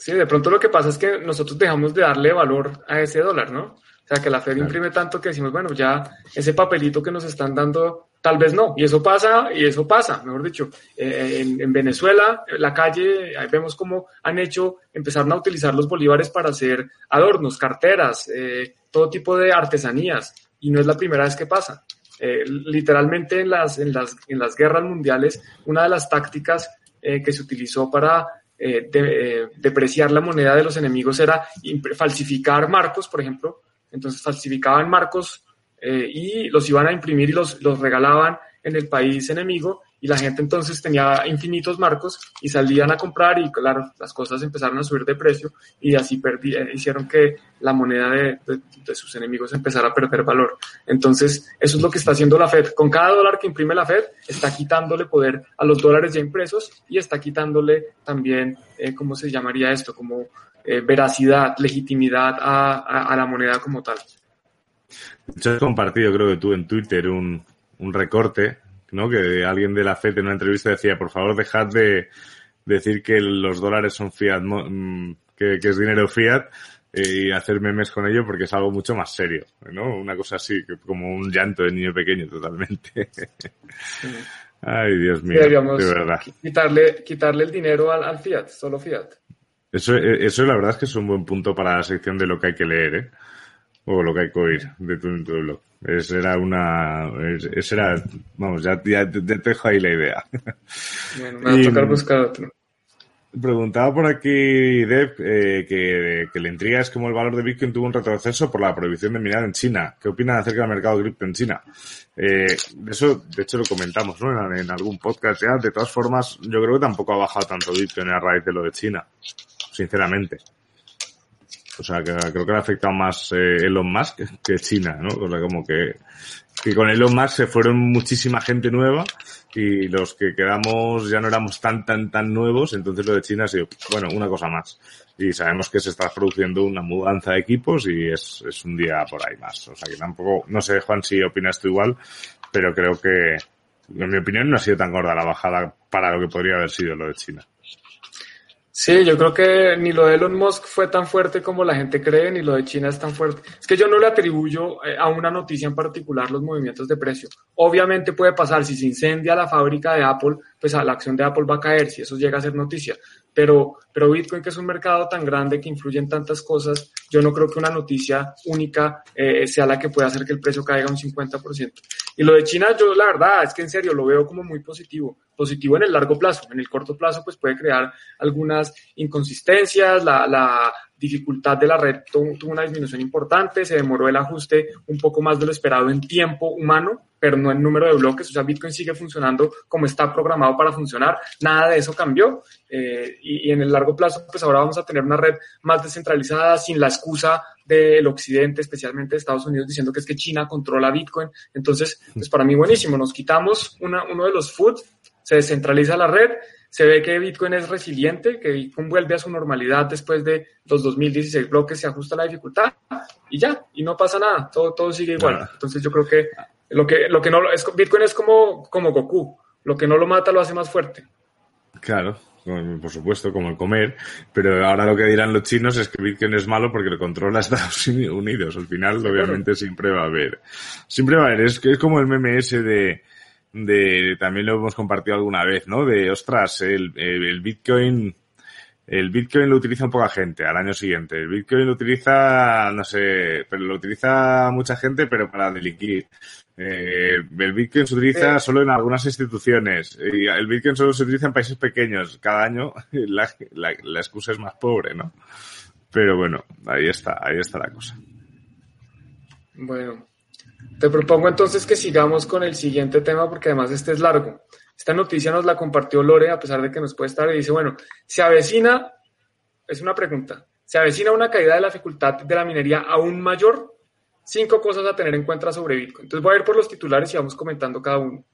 Sí, de pronto lo que pasa es que nosotros dejamos de darle valor a ese dólar, ¿no? O sea, que la Fed imprime tanto que decimos, bueno, ya ese papelito que nos están dando, tal vez no. Y eso pasa, y eso pasa, mejor dicho. Eh, en, en, Venezuela, en la calle, ahí vemos cómo han hecho, empezaron a utilizar los bolívares para hacer adornos, carteras, eh, todo tipo de artesanías. Y no es la primera vez que pasa. Eh, literalmente en las, en, las, en las guerras mundiales, una de las tácticas que se utilizó para eh, de, eh, depreciar la moneda de los enemigos era falsificar marcos, por ejemplo. Entonces falsificaban marcos eh, y los iban a imprimir y los, los regalaban en el país enemigo y la gente entonces tenía infinitos marcos y salían a comprar y claro, las cosas empezaron a subir de precio y así perdí, eh, hicieron que la moneda de, de, sus enemigos empezara a perder valor. Entonces, eso es lo que está haciendo la Fed. Con cada dólar que imprime la Fed, está quitándole poder a los dólares ya impresos y está quitándole también, eh, ¿cómo se llamaría esto? Como eh, veracidad, legitimidad a, a, la moneda como tal. Yo he compartido, creo que tú en Twitter, un, un recorte ¿no? Que alguien de la FED en una entrevista decía, por favor, dejad de decir que los dólares son fiat, mm, que, que es dinero fiat eh, y hacer memes con ello porque es algo mucho más serio, ¿no? Una cosa así, como un llanto de niño pequeño totalmente. Ay, Dios mío, de verdad. Quitarle, quitarle el dinero al, al, fiat, solo fiat. Eso, eh, eso la verdad es que es un buen punto para la sección de lo que hay que leer, ¿eh? O lo que hay que oír de tu, blog. Esa era una. Esa era. Vamos, ya, ya, te dejo ahí la idea. Bueno, me va a tocar buscar otro. Preguntaba por aquí, Deb, eh, que, que le intriga es cómo el valor de Bitcoin tuvo un retroceso por la prohibición de minar en China. ¿Qué opinan acerca del mercado cripto en China? Eh, eso, de hecho, lo comentamos ¿no? En, en, algún podcast ya. De todas formas, yo creo que tampoco ha bajado tanto Bitcoin a raíz de lo de China, sinceramente. O sea, que creo que le ha afectado más eh, Elon Musk que China, ¿no? O sea, como que, que con Elon Musk se fueron muchísima gente nueva y los que quedamos ya no éramos tan, tan, tan nuevos, entonces lo de China ha sido, bueno, una cosa más. Y sabemos que se está produciendo una mudanza de equipos y es, es un día por ahí más. O sea, que tampoco, no sé, Juan, si opinas tú igual, pero creo que, en mi opinión, no ha sido tan gorda la bajada para lo que podría haber sido lo de China. Sí, yo creo que ni lo de Elon Musk fue tan fuerte como la gente cree, ni lo de China es tan fuerte. Es que yo no le atribuyo eh, a una noticia en particular los movimientos de precio. Obviamente puede pasar, si se incendia la fábrica de Apple, pues la acción de Apple va a caer, si eso llega a ser noticia. Pero, pero Bitcoin, que es un mercado tan grande que influye en tantas cosas, yo no creo que una noticia única eh, sea la que pueda hacer que el precio caiga un 50%. Y lo de China, yo la verdad es que en serio lo veo como muy positivo positivo en el largo plazo. En el corto plazo, pues puede crear algunas inconsistencias, la, la dificultad de la red tuvo una disminución importante, se demoró el ajuste un poco más de lo esperado en tiempo humano, pero no en número de bloques, o sea, Bitcoin sigue funcionando como está programado para funcionar, nada de eso cambió, eh, y, y, en el largo plazo, pues ahora vamos a tener una red más descentralizada, sin la excusa del occidente, especialmente de Estados Unidos, diciendo que es que China controla Bitcoin, entonces, pues para mí buenísimo, nos quitamos una, uno de los food se descentraliza la red, se ve que Bitcoin es resiliente, que Bitcoin vuelve a su normalidad después de los 2016 bloques, se ajusta la dificultad y ya, y no pasa nada, todo, todo sigue igual. Entonces yo creo que lo que, lo que no es, Bitcoin es como, como Goku, lo que no lo mata lo hace más fuerte. Claro, por supuesto, como el comer, pero ahora lo que dirán los chinos es que Bitcoin es malo porque lo controla Estados Unidos. Al final, obviamente, siempre va a haber. Siempre va a haber. Es que es como el MMS de, de, también lo hemos compartido alguna vez, ¿no? De, ostras, el, el, Bitcoin, el Bitcoin lo utiliza poca gente al año siguiente. El Bitcoin lo utiliza, no sé, pero lo utiliza mucha gente, pero para delinquir. Eh, el Bitcoin se utiliza eh. solo en algunas instituciones. Y el Bitcoin solo se utiliza en países pequeños. Cada año la, la, la excusa es más pobre, ¿no? Pero bueno, ahí está, ahí está la cosa. Bueno, te propongo entonces que sigamos con el siguiente tema porque además este es largo. Esta noticia nos la compartió Lore a pesar de que nos puede estar y dice, bueno, se avecina, es una pregunta, se avecina una caída de la dificultad de la minería aún mayor. Cinco cosas a tener en cuenta sobre Bitcoin. Entonces voy a ir por los titulares y vamos comentando cada uno.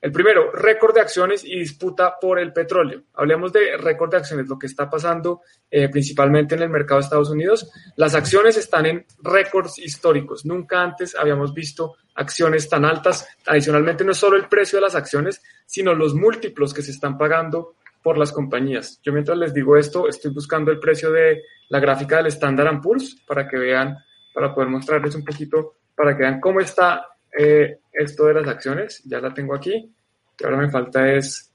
El primero, récord de acciones y disputa por el petróleo. Hablemos de récord de acciones, lo que está pasando eh, principalmente en el mercado de Estados Unidos. Las acciones están en récords históricos. Nunca antes habíamos visto acciones tan altas. Adicionalmente, no es solo el precio de las acciones, sino los múltiplos que se están pagando por las compañías. Yo mientras les digo esto, estoy buscando el precio de la gráfica del Standard Poor's para que vean, para poder mostrarles un poquito, para que vean cómo está eh, esto de las acciones, ya la tengo aquí, y ahora me falta es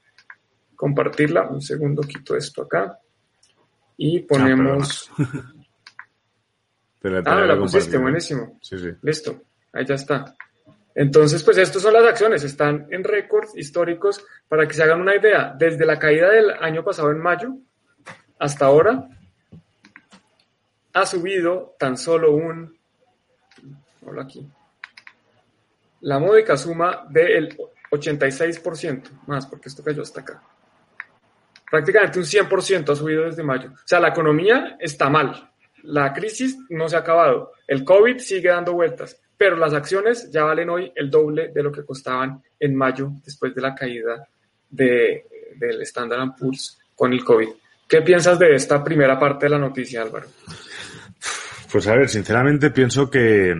compartirla. Un segundo, quito esto acá y ponemos... Ah, la, ah, la pusiste, buenísimo. Sí, sí. Listo, ahí ya está. Entonces, pues estas son las acciones, están en récords históricos para que se hagan una idea. Desde la caída del año pasado en mayo hasta ahora, ha subido tan solo un, hola aquí, la módica suma del 86%, más porque esto cayó hasta acá. Prácticamente un 100% ha subido desde mayo. O sea, la economía está mal. La crisis no se ha acabado. El COVID sigue dando vueltas, pero las acciones ya valen hoy el doble de lo que costaban en mayo después de la caída de, del Standard Poor's con el COVID. ¿Qué piensas de esta primera parte de la noticia, Álvaro? Pues a ver, sinceramente pienso que,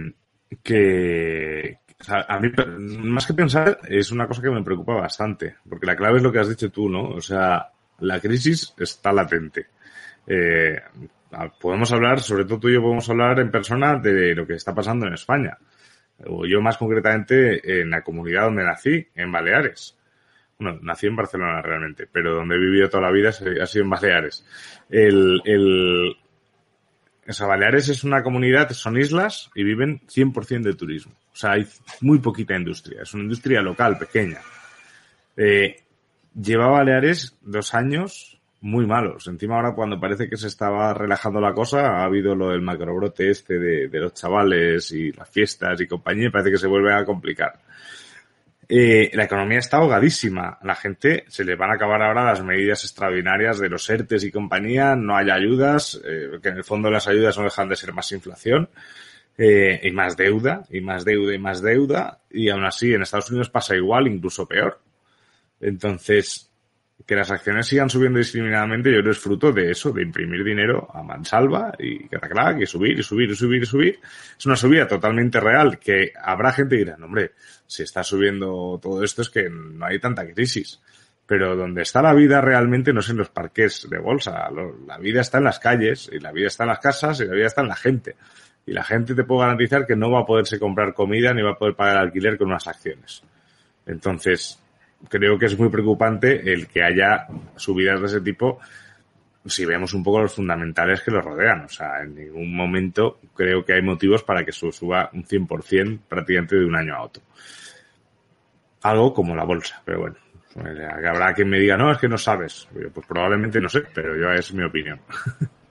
que a mí, más que pensar, es una cosa que me preocupa bastante, porque la clave es lo que has dicho tú, ¿no? O sea, la crisis está latente. Eh, podemos hablar, sobre todo tú y yo podemos hablar en persona de lo que está pasando en España. O yo más concretamente en la comunidad donde nací, en Baleares. Bueno, nací en Barcelona realmente, pero donde he vivido toda la vida ha sido en Baleares. El, el, o sea, Baleares es una comunidad, son islas y viven 100% de turismo. O sea, hay muy poquita industria. Es una industria local, pequeña. Eh, lleva Baleares dos años muy malos. Encima ahora cuando parece que se estaba relajando la cosa, ha habido lo del macrobrote este de, de los chavales y las fiestas y compañía, y parece que se vuelve a complicar. Eh, la economía está ahogadísima. La gente se le van a acabar ahora las medidas extraordinarias de los ERTES y compañía. No hay ayudas, eh, que en el fondo las ayudas no dejan de ser más inflación. Eh, y más deuda, y más deuda, y más deuda. Y aún así en Estados Unidos pasa igual, incluso peor. Entonces, que las acciones sigan subiendo discriminadamente, yo creo es fruto de eso, de imprimir dinero a mansalva y que y subir y subir y subir y subir. Es una subida totalmente real que habrá gente que dirá, hombre, si está subiendo todo esto es que no hay tanta crisis. Pero donde está la vida realmente no es en los parques de bolsa. La vida está en las calles y la vida está en las casas y la vida está en la gente. Y la gente te puedo garantizar que no va a poderse comprar comida ni va a poder pagar alquiler con unas acciones. Entonces, creo que es muy preocupante el que haya subidas de ese tipo si vemos un poco los fundamentales que lo rodean. O sea, en ningún momento creo que hay motivos para que suba un 100% prácticamente de un año a otro. Algo como la bolsa, pero bueno. Habrá quien me diga, no, es que no sabes. Pues probablemente no sé, pero yo es mi opinión.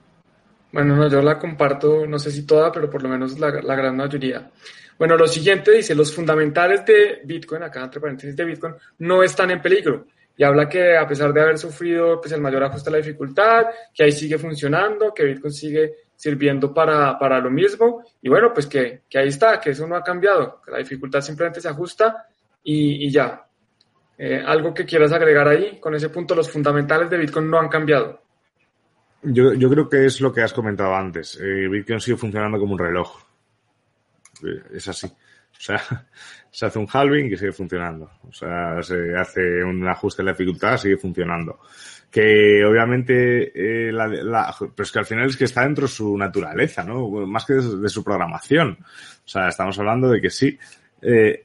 Bueno, no, yo la comparto, no sé si toda, pero por lo menos la, gran mayoría. Bueno, lo siguiente dice, los fundamentales de Bitcoin, acá entre paréntesis de Bitcoin, no están en peligro. Y habla que a pesar de haber sufrido pues, el mayor ajuste a la dificultad, que ahí sigue funcionando, que Bitcoin sigue sirviendo para, para lo mismo. Y bueno, pues que, que, ahí está, que eso no ha cambiado, que la dificultad simplemente se ajusta y, y ya. Eh, ¿Algo que quieras agregar ahí? Con ese punto, los fundamentales de Bitcoin no han cambiado. Yo, yo creo que es lo que has comentado antes. Eh, Bitcoin sigue funcionando como un reloj. Eh, es así. O sea, se hace un halving y sigue funcionando. O sea, se hace un ajuste de la dificultad, sigue funcionando. Que obviamente, eh, la, la, pero es que al final es que está dentro de su naturaleza, ¿no? Más que de, su programación. O sea, estamos hablando de que sí, eh,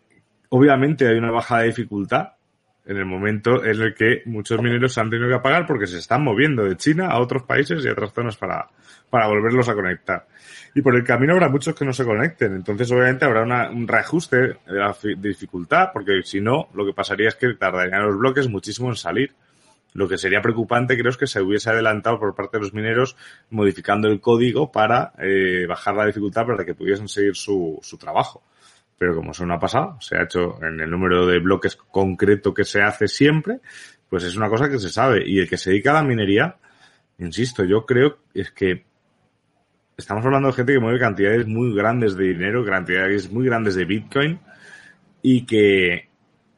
obviamente hay una baja de dificultad en el momento en el que muchos mineros han tenido que apagar porque se están moviendo de China a otros países y a otras zonas para, para volverlos a conectar y por el camino habrá muchos que no se conecten. Entonces, obviamente, habrá una, un reajuste de la dificultad, porque si no, lo que pasaría es que tardarían los bloques muchísimo en salir. Lo que sería preocupante, creo, es que se hubiese adelantado por parte de los mineros modificando el código para eh, bajar la dificultad para que pudiesen seguir su, su trabajo. Pero como eso no ha pasado, se ha hecho en el número de bloques concreto que se hace siempre, pues es una cosa que se sabe. Y el que se dedica a la minería, insisto, yo creo es que estamos hablando de gente que mueve cantidades muy grandes de dinero, cantidades muy grandes de Bitcoin y que,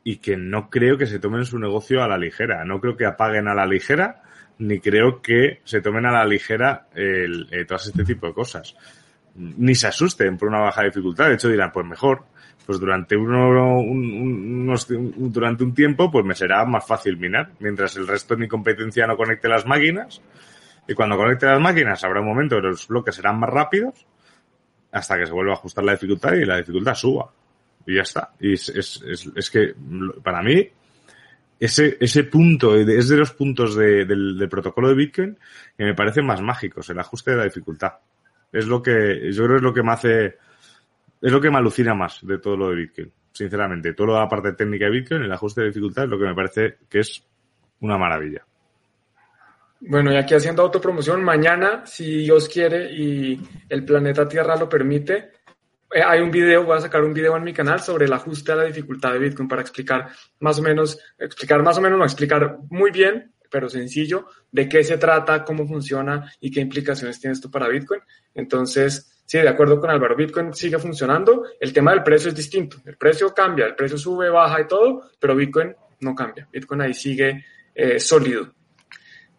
y que no creo que se tomen su negocio a la ligera. No creo que apaguen a la ligera, ni creo que se tomen a la ligera el, eh, todas este tipo de cosas. Ni se asusten por una baja dificultad. De hecho, dirán, pues mejor, pues durante uno, un, unos, durante un tiempo, pues me será más fácil minar. Mientras el resto de mi competencia no conecte las máquinas, y cuando conecte las máquinas habrá un momento que los bloques serán más rápidos hasta que se vuelva a ajustar la dificultad y la dificultad suba. Y ya está. Y es, es, es, que para mí ese, ese punto es de los puntos de, del, del, protocolo de Bitcoin que me parecen más mágicos, el ajuste de la dificultad. Es lo que, yo creo es lo que me hace, es lo que me alucina más de todo lo de Bitcoin. Sinceramente, toda la parte técnica de Bitcoin, el ajuste de dificultad es lo que me parece que es una maravilla. Bueno, y aquí haciendo autopromoción, mañana, si Dios quiere y el planeta Tierra lo permite, eh, hay un video, voy a sacar un video en mi canal sobre el ajuste a la dificultad de Bitcoin para explicar más o menos, explicar más o menos, no, explicar muy bien, pero sencillo, de qué se trata, cómo funciona y qué implicaciones tiene esto para Bitcoin. Entonces, sí, de acuerdo con Álvaro, Bitcoin sigue funcionando. El tema del precio es distinto. El precio cambia, el precio sube, baja y todo, pero Bitcoin no cambia. Bitcoin ahí sigue eh, sólido.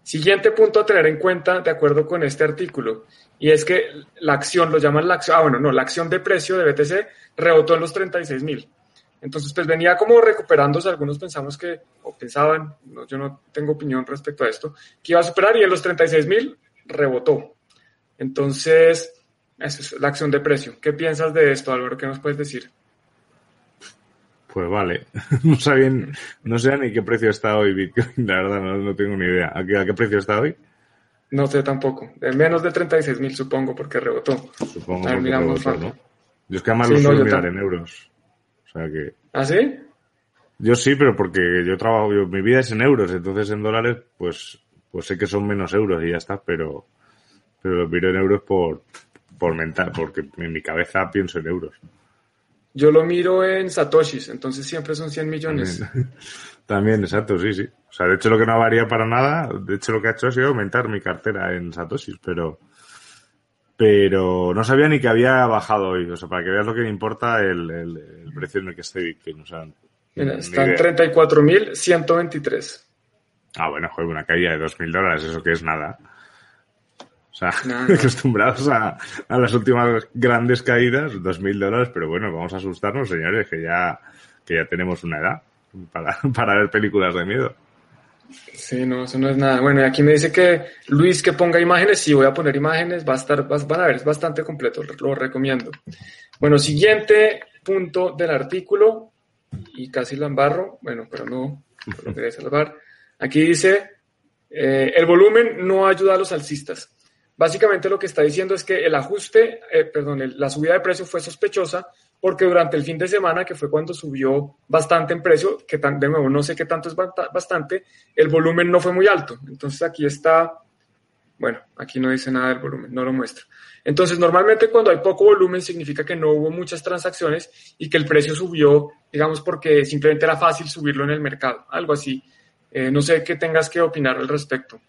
Siguiente punto a tener en cuenta, de acuerdo con este artículo, y es que la acción, lo llaman la acción, ah, bueno, no, la acción de precio de BTC rebotó en los 36 mil. Entonces, pues venía como recuperándose, algunos pensamos que, o pensaban, yo no tengo opinión respecto a esto, que iba a superar y en los 36 mil rebotó. Entonces, es la acción de precio. ¿Qué piensas de esto, Álvaro? ¿Qué nos puedes decir? Pues vale, no sabían, no sé ni qué precio está hoy Bitcoin, la verdad no, tengo ni idea. ¿A qué precio está hoy? No sé tampoco. De menos de 36 mil, supongo, porque rebotó. Supongo que rebotó, ¿no? Yo es que además lo suelo mirar en euros. O sea que... ¿Ah, sí? Yo sí, pero porque yo trabajo, mi vida es en euros, entonces en dólares, pues, pues sé que son menos euros y ya está, pero, pero lo miro en euros por, por mental, porque en mi cabeza pienso en euros. Yo lo miro en satoshis, entonces siempre son 100 millones. También, exacto, sí, sí. O sea, de hecho lo que no varía para nada, de hecho lo que ha hecho ha sido aumentar mi cartera en satoshis, pero pero no sabía ni que había bajado hoy. O sea, para que veas lo que me importa el, precio en el que estoy Bitcoin. O sea, Mira, está en 34.123. Ah, bueno, joder, una caída de 2.000 dólares, eso que es nada. O sea, acostumbrados a, a, las últimas grandes caídas, 2.000 dólares, pero bueno, vamos a asustarnos, señores, que ya, que ya tenemos una edad para, para ver películas de miedo. Sí, no, eso no es nada. Bueno, y aquí me dice que Luis que ponga imágenes, sí voy a poner imágenes, va a estar, van a ver, es bastante completo, lo recomiendo. Bueno, siguiente punto del artículo, y casi lo embarro, bueno, pero no, lo quería salvar. Aquí dice, eh, el volumen no ayuda a los alcistas. Básicamente lo que está diciendo es que el ajuste, eh, perdón, la subida de precio fue sospechosa porque durante el fin de semana, que fue cuando subió bastante en precio, que de nuevo no sé qué tanto es bastante, el volumen no fue muy alto. Entonces aquí está, bueno, aquí no dice nada del volumen, no lo muestra. Entonces normalmente cuando hay poco volumen significa que no hubo muchas transacciones y que el precio subió, digamos, porque simplemente era fácil subirlo en el mercado, algo así. Eh, no sé qué tengas que opinar al respecto.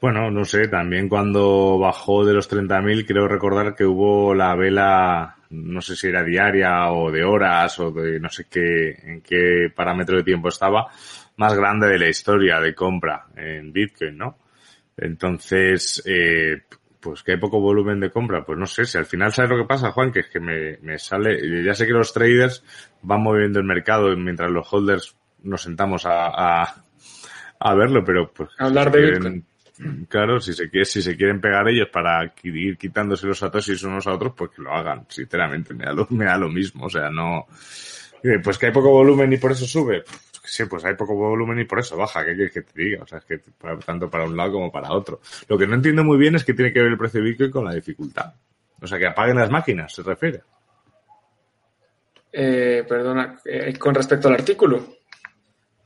Bueno, no sé, también cuando bajó de los 30.000 creo recordar que hubo la vela, no sé si era diaria o de horas o de no sé qué, en qué parámetro de tiempo estaba, más grande de la historia de compra en Bitcoin, ¿no? Entonces, eh, pues que hay poco volumen de compra, pues no sé, si al final sabes lo que pasa, Juan, que es que me, me sale, ya sé que los traders van moviendo el mercado mientras los holders nos sentamos a, a, a verlo, pero pues... Hablar de Bitcoin Claro, si se, quiere, si se quieren pegar ellos para ir quitándose los satoshis unos a otros, pues que lo hagan. Sinceramente, me da lo, me da lo mismo. O sea, no. Pues que hay poco volumen y por eso sube. Sí, pues hay poco volumen y por eso baja. ¿Qué quieres que te diga? O sea, es que tanto para un lado como para otro. Lo que no entiendo muy bien es que tiene que ver el precio de Bitcoin con la dificultad. O sea, que apaguen las máquinas, se refiere. Eh, perdona, eh, con respecto al artículo.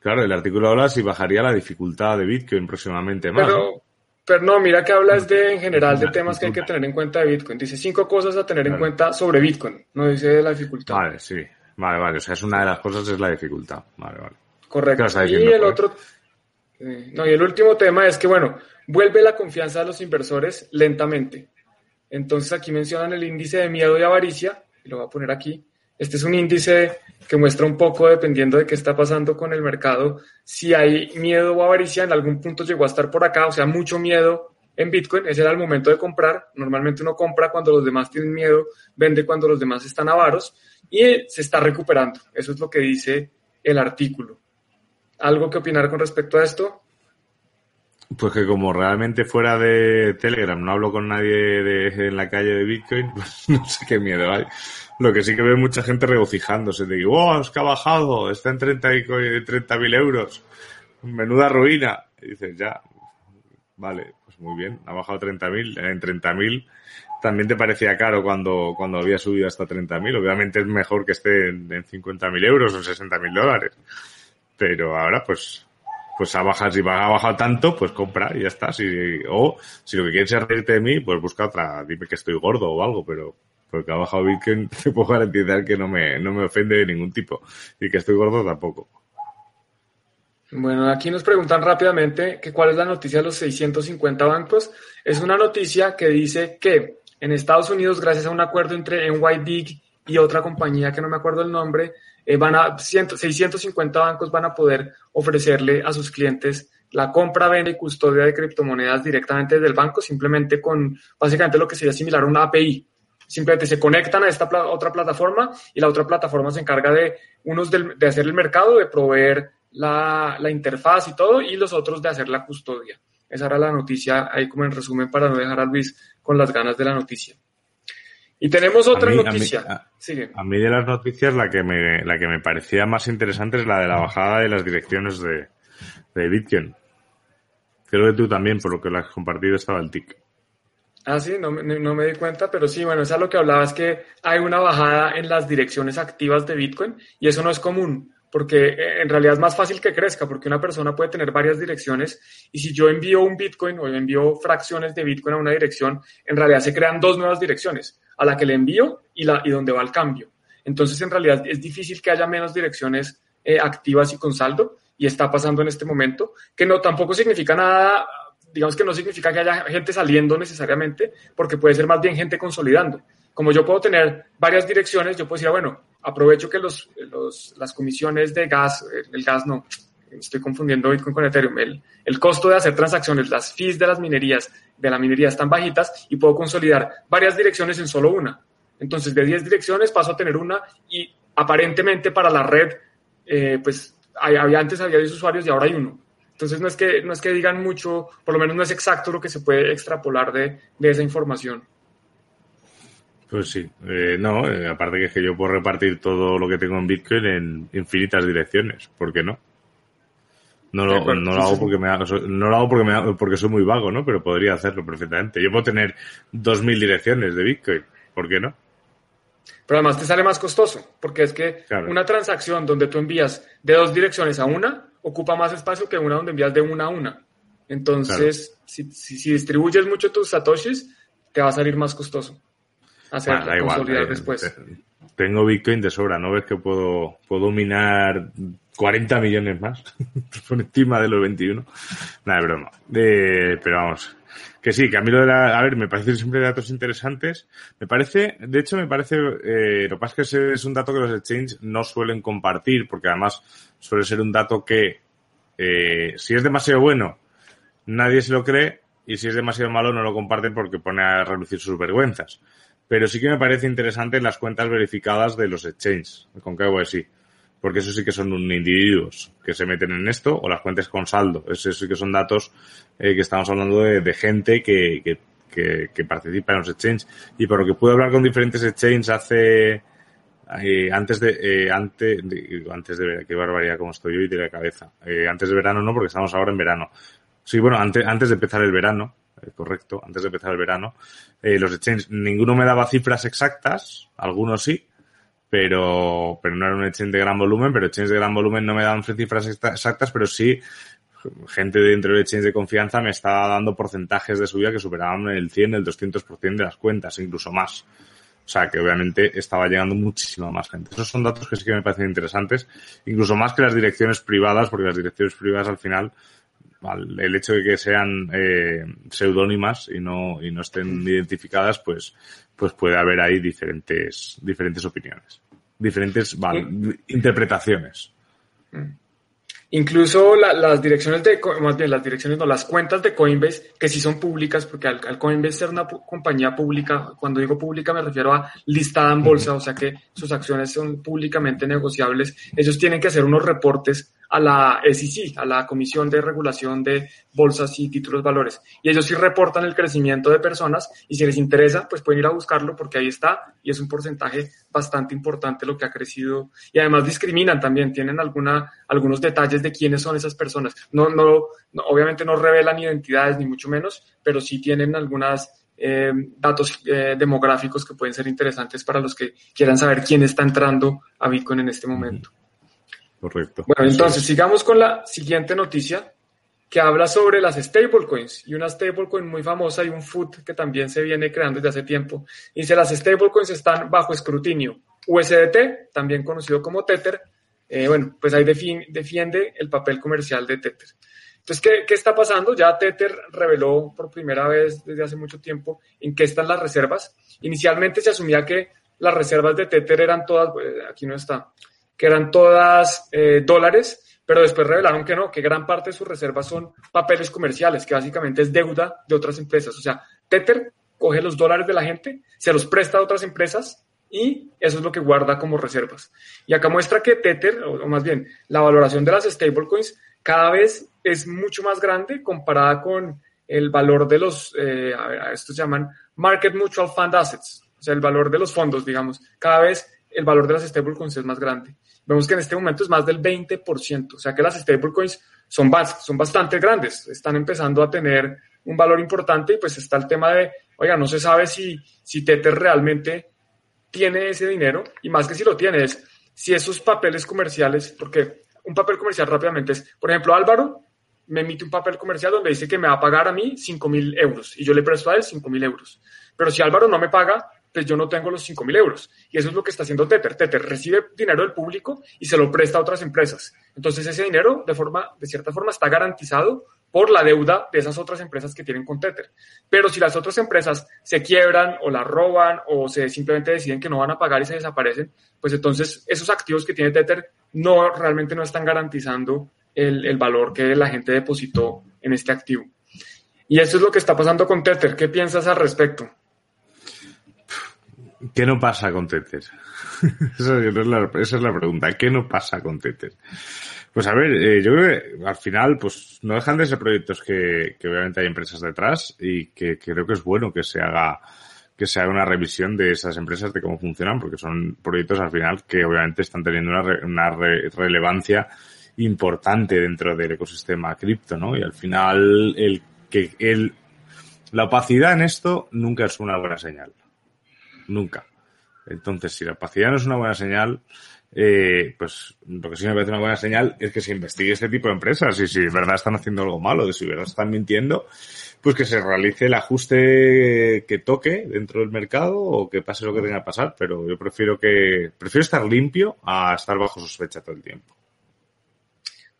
Claro, el artículo habla si bajaría la dificultad de Bitcoin próximamente más. Pero, pero no, mira que hablas de en general de temas que hay que tener en cuenta de Bitcoin. Dice cinco cosas a tener en cuenta sobre Bitcoin, no dice de la dificultad. Vale, sí. Vale, vale. O sea, es una de las cosas es la dificultad. Vale, vale. Correcto. Y el pues? otro, no, y el último tema es que, bueno, vuelve la confianza de los inversores lentamente. Entonces aquí mencionan el índice de miedo y avaricia, y lo voy a poner aquí, este es un índice que muestra un poco, dependiendo de qué está pasando con el mercado, si hay miedo o avaricia, en algún punto llegó a estar por acá, o sea, mucho miedo en Bitcoin, ese era el momento de comprar. Normalmente uno compra cuando los demás tienen miedo, vende cuando los demás están avaros y se está recuperando. Eso es lo que dice el artículo. ¿Algo que opinar con respecto a esto? Pues que como realmente fuera de Telegram no hablo con nadie de, en la calle de Bitcoin, pues no sé qué miedo hay. Lo que sí que veo mucha gente regocijándose. De oh, es que ha bajado, está en 30 mil euros. Menuda ruina. Y dices, ya, vale, pues muy bien, ha bajado 30.000. En 30.000 también te parecía caro cuando, cuando había subido hasta 30.000. Obviamente es mejor que esté en, en 50.000 euros o 60.000 dólares. Pero ahora, pues, pues ha bajado, si ha bajado tanto, pues compra y ya está. Si, o si lo que quieres es reírte de mí, pues busca otra, dime que estoy gordo o algo, pero porque ha bajado Bitcoin, te puedo garantizar que no me, no me ofende de ningún tipo. Y que estoy gordo tampoco. Bueno, aquí nos preguntan rápidamente que cuál es la noticia de los 650 bancos. Es una noticia que dice que en Estados Unidos, gracias a un acuerdo entre NYDIG y otra compañía que no me acuerdo el nombre, eh, van a 650 bancos van a poder ofrecerle a sus clientes la compra, venta y custodia de criptomonedas directamente desde el banco, simplemente con básicamente lo que sería similar a una API. Simplemente se conectan a esta otra plataforma y la otra plataforma se encarga de unos de hacer el mercado, de proveer la, la, interfaz y todo, y los otros de hacer la custodia. Esa era la noticia, ahí como en resumen, para no dejar a Luis con las ganas de la noticia. Y tenemos otra noticia. A mí, de las noticias la que, me, la que me parecía más interesante es la de la bajada de las direcciones de, de Bitcoin. Creo que tú también, por lo que lo has compartido, estaba el TIC. Ah, sí, no, me di cuenta, pero sí, bueno, es lo que hablaba, es que hay una bajada en las direcciones activas de Bitcoin y eso no es común porque eh, en realidad es más fácil que crezca, porque una persona puede tener varias direcciones y si yo envío un Bitcoin o envío fracciones de Bitcoin a una dirección, en realidad se crean dos nuevas direcciones, a la que le envío y, la, y donde va el cambio. Entonces, en realidad es difícil que haya menos direcciones eh, activas y con saldo y está pasando en este momento, que no tampoco significa nada, digamos que no significa que haya gente saliendo necesariamente, porque puede ser más bien gente consolidando. Como yo puedo tener varias direcciones, yo puedo decir, ah, bueno, aprovecho que los, las comisiones de gas, el gas no, estoy confundiendo Bitcoin con Ethereum, el, el, costo de hacer transacciones, las fees de las minerías, de la minería están bajitas y puedo consolidar varias direcciones en solo una. Entonces, de 10 direcciones paso a tener una y aparentemente para la red, eh, pues había, antes había 10 usuarios y ahora hay uno. Entonces, no es, que, no es que digan mucho, por lo menos no es exacto lo que se puede extrapolar de, de esa información. Pues sí, eh, no, eh, aparte que es que yo puedo repartir todo lo que tengo en Bitcoin en infinitas direcciones, ¿por qué no? No lo, no lo hago porque me no lo hago porque me porque soy muy vago, ¿no? Pero podría hacerlo perfectamente. Yo puedo tener 2000 direcciones de Bitcoin, ¿por qué no? Pero además te sale más costoso, porque es que una transacción donde tú envías de dos direcciones a una ocupa más espacio que una donde envías de una a una. Entonces, si, si, si distribuyes mucho tus satoshis, te va a salir más costoso hacer consolidar eh, después. Tengo Bitcoin de sobra, ¿no ves que puedo, puedo minar 40 millones más por encima de los 21? Nada, broma. Eh, pero vamos, que sí, que a mí lo de la, a ver, me parecen siempre datos interesantes. Me parece, de hecho, me parece, eh, lo que pasa es que es un dato que los exchanges no suelen compartir, porque además suele ser un dato que, eh, si es demasiado bueno, nadie se lo cree, y si es demasiado malo, no lo comparten porque pone a reducir sus vergüenzas pero sí que me parece interesante las cuentas verificadas de los exchanges con KYC, porque eso sí que son individuos que se meten en esto o las cuentas con saldo. Eso sí que son datos eh, que estamos hablando de, gente que, que, que, participa en los exchanges. Y por lo que pude hablar con diferentes exchanges hace, eh, antes de, eh, antes, de, antes de qué barbaridad como estoy hoy de la cabeza. Eh, antes de verano no, porque estamos ahora en verano. Sí, bueno, antes, antes de empezar el verano, eh, correcto, antes de empezar el verano. Eh, los exchanges, ninguno me daba cifras exactas, algunos sí, pero, pero no era un exchange de gran volumen, pero exchanges de gran volumen no me daban cifras exactas, pero sí gente dentro del exchange de confianza me estaba dando porcentajes de subida que superaban el 100, el 200% de las cuentas, incluso más. O sea, que obviamente estaba llegando muchísima más gente. Esos son datos que sí que me parecen interesantes, incluso más que las direcciones privadas, porque las direcciones privadas al final el hecho de que sean eh, seudónimas y no, y no estén identificadas, pues, pues puede haber ahí diferentes, diferentes opiniones, diferentes interpretaciones. Mm. Incluso las direcciones de, más bien las direcciones, no, las cuentas de Coinbase, que sí son públicas, porque al, Coinbase ser una compañía pública, cuando digo pública me refiero a listada en bolsa, o sea que sus acciones son públicamente negociables, ellos tienen que hacer unos reportes a la SEC, a la Comisión de Regulación de Bolsas y Títulos Valores. Y ellos sí reportan el crecimiento de personas y si les interesa, pues pueden ir a buscarlo porque ahí está y es un porcentaje bastante importante lo que ha crecido. Y además discriminan también, tienen alguna, algunos detalles de quiénes son esas personas. No, no, obviamente no revelan identidades ni mucho menos, pero sí tienen algunas eh, datos eh, demográficos que pueden ser interesantes para los que quieran saber quién está entrando a Bitcoin en este momento. Correcto. Bueno, entonces sigamos con la siguiente noticia, que habla sobre las stablecoins y una stablecoin muy famosa y un food que también se viene creando desde hace tiempo. Dice, las stablecoins están bajo escrutinio. USDT, también conocido como Tether, eh, bueno, pues ahí defiende el papel comercial de Tether. Entonces, ¿qué, ¿qué, está pasando? Ya Tether reveló por primera vez desde hace mucho tiempo en qué están las reservas. Inicialmente se asumía que las reservas de Tether eran todas, eh, aquí no está, que eran todas eh, dólares, pero después revelaron que no, que gran parte de sus reservas son papeles comerciales, que básicamente es deuda de otras empresas. O sea, Tether coge los dólares de la gente, se los presta a otras empresas y eso es lo que guarda como reservas. Y acá muestra que Tether, o, más bien la valoración de las stablecoins, cada vez es mucho más grande comparada con el valor de los, eh, a estos se llaman Market Mutual Fund Assets, o sea, el valor de los fondos, digamos. Cada vez el valor de las stablecoins es más grande. Vemos que en este momento es más del 20%, o sea que las stablecoins son, son bastante grandes, están empezando a tener un valor importante y pues está el tema de, oiga, no se sabe si, si Tether realmente tiene ese dinero. Y más que si lo tiene es si esos papeles comerciales, porque un papel comercial rápidamente es, por ejemplo, Álvaro me emite un papel comercial donde dice que me va a pagar a mí 5 mil euros y yo le presto a él 5 mil euros. Pero si Álvaro no me paga, pues yo no tengo los 5 mil euros. Y eso es lo que está haciendo Tether. Tether recibe dinero del público y se lo presta a otras empresas. Entonces ese dinero, de, forma, de cierta forma, está garantizado por la deuda de esas otras empresas que tienen con Tether. Pero si las otras empresas se quiebran o la roban o se simplemente deciden que no van a pagar y se desaparecen, pues entonces esos activos que tiene Tether no realmente no están garantizando el, el valor que la gente depositó en este activo. Y eso es lo que está pasando con Tether. ¿Qué piensas al respecto? ¿Qué no pasa con Tether? esa, es la, pregunta. ¿Qué no pasa con Tether? Pues a ver, eh, yo creo que al final, pues no dejan de ser proyectos que, que obviamente hay empresas detrás y que, que, creo que es bueno que se haga que se haga una revisión de esas empresas, de cómo funcionan, porque son proyectos al final que obviamente están teniendo una, re, una re, relevancia importante dentro del ecosistema cripto, ¿no? Y al final el que el, la opacidad en esto nunca es una buena señal nunca. Entonces, si la opacidad no es una buena señal, eh, pues lo que sí me parece una buena señal es que se investigue este tipo de empresas y si de verdad están haciendo algo malo, de si de verdad están mintiendo, pues que se realice el ajuste que toque dentro del mercado o que pase lo que tenga que pasar, pero yo prefiero que, prefiero estar limpio a estar bajo sospecha todo el tiempo.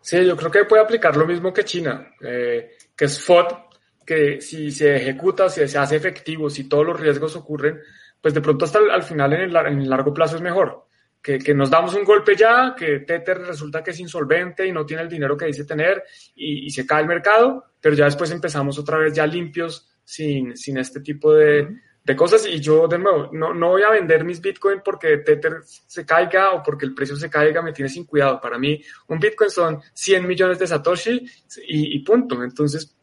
Sí, yo creo que puede aplicar lo mismo que China, eh, que es FOD, que si se ejecuta, si se hace efectivo, si todos los riesgos ocurren, pues de pronto hasta al final en el, en el largo plazo es mejor. Que, que, nos damos un golpe ya, que Tether resulta que es insolvente y no tiene el dinero que dice tener y, y, se cae el mercado, pero ya después empezamos otra vez ya limpios sin, sin este tipo de, de cosas. Y yo, de nuevo, no, no voy a vender mis Bitcoin porque Tether se caiga o porque el precio se caiga, me tiene sin cuidado. Para mí, un Bitcoin son 100 millones de Satoshi y, y punto. Entonces,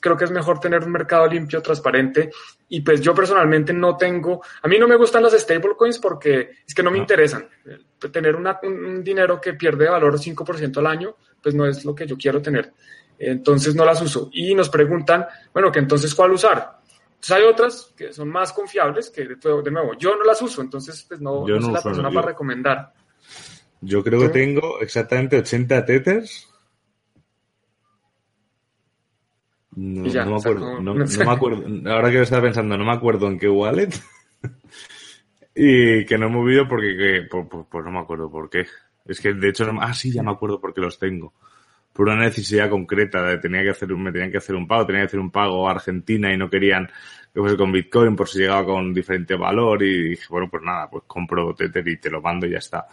creo que es mejor tener un mercado limpio, transparente. Y pues yo personalmente no tengo, a mí no me gustan las stablecoins porque es que no me interesan. Tener una, un dinero que pierde valor 5% al año, pues no es lo que yo quiero tener. Entonces no las uso. Y nos preguntan, bueno, que entonces cuál usar. Entonces hay otras que son más confiables que de nuevo, yo no las uso, entonces pues no, yo no, soy la persona para recomendar. Yo creo que tengo exactamente 80 tethers No, no me acuerdo, no, no, me acuerdo. Ahora que estaba pensando, no me acuerdo en qué wallet. y que no he movido porque, que, pues, pues, no me acuerdo por qué. Es que de hecho, no, ah, sí, ya me acuerdo por qué los tengo. Por una necesidad concreta, de, tenía que hacer, me tenían que hacer un pago, tenía que hacer un pago a Argentina y no querían que fuese con Bitcoin por si llegaba con diferente valor y dije, bueno, pues nada, pues compro Tether y te lo mando y ya está.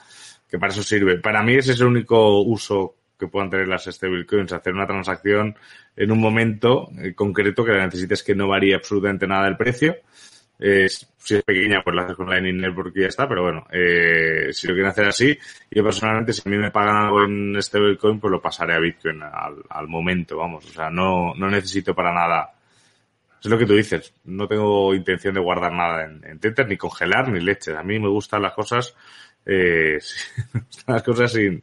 Que para eso sirve. Para mí ese es el único uso que puedan tener las stablecoins, hacer una transacción en un momento eh, concreto que la necesites que no varíe absolutamente nada el precio. Eh, si es pequeña, pues la haces con Lightning Network y ya está, pero bueno, eh, si lo quieren hacer así, yo personalmente, si a mí me pagan algo en stablecoin, pues lo pasaré a Bitcoin al, al momento, vamos, o sea, no, no necesito para nada. Es lo que tú dices, no tengo intención de guardar nada en, en Tether, ni congelar, ni leches. A mí me gustan las cosas, eh, las cosas sin,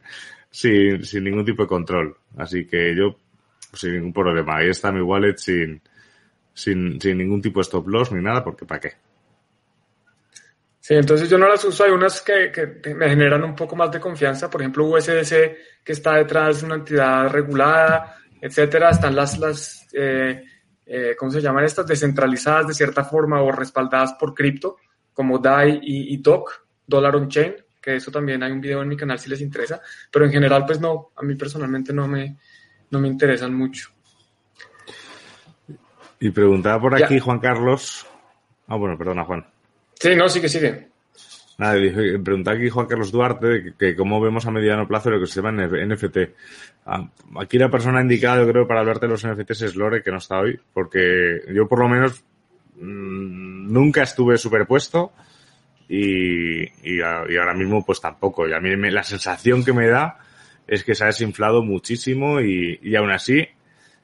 sin, sin ningún tipo de control. Así que yo, sin ningún problema. Ahí está mi wallet sin, sin, sin ningún tipo de stop loss ni nada, porque ¿para qué? Sí, entonces yo no las uso. Hay unas que, que, me generan un poco más de confianza. Por ejemplo, USDC, que está detrás de una entidad regulada, etcétera. Están las, las eh, eh, ¿cómo se llaman estas? Descentralizadas de cierta forma o respaldadas por cripto, como DAI y, y DOC, Dollar on Chain, que eso también hay un video en mi canal si les interesa, pero en general pues no, a mí personalmente no me, no me interesan mucho. Y preguntaba por aquí Juan Carlos. Ah, bueno, perdona, Juan. Sí, no, sigue, sigue. Nada, preguntaba aquí Juan Carlos Duarte que, que, cómo vemos a mediano plazo lo que se llama NFT. Ah, aquí la persona indicada, yo creo, para hablarte de los NFTs es Lore, que no está hoy, porque yo por lo menos mmm, nunca estuve superpuesto y, y, y, ahora mismo pues tampoco. Y a mí me, la sensación que me da es que se ha desinflado muchísimo y, y aún así,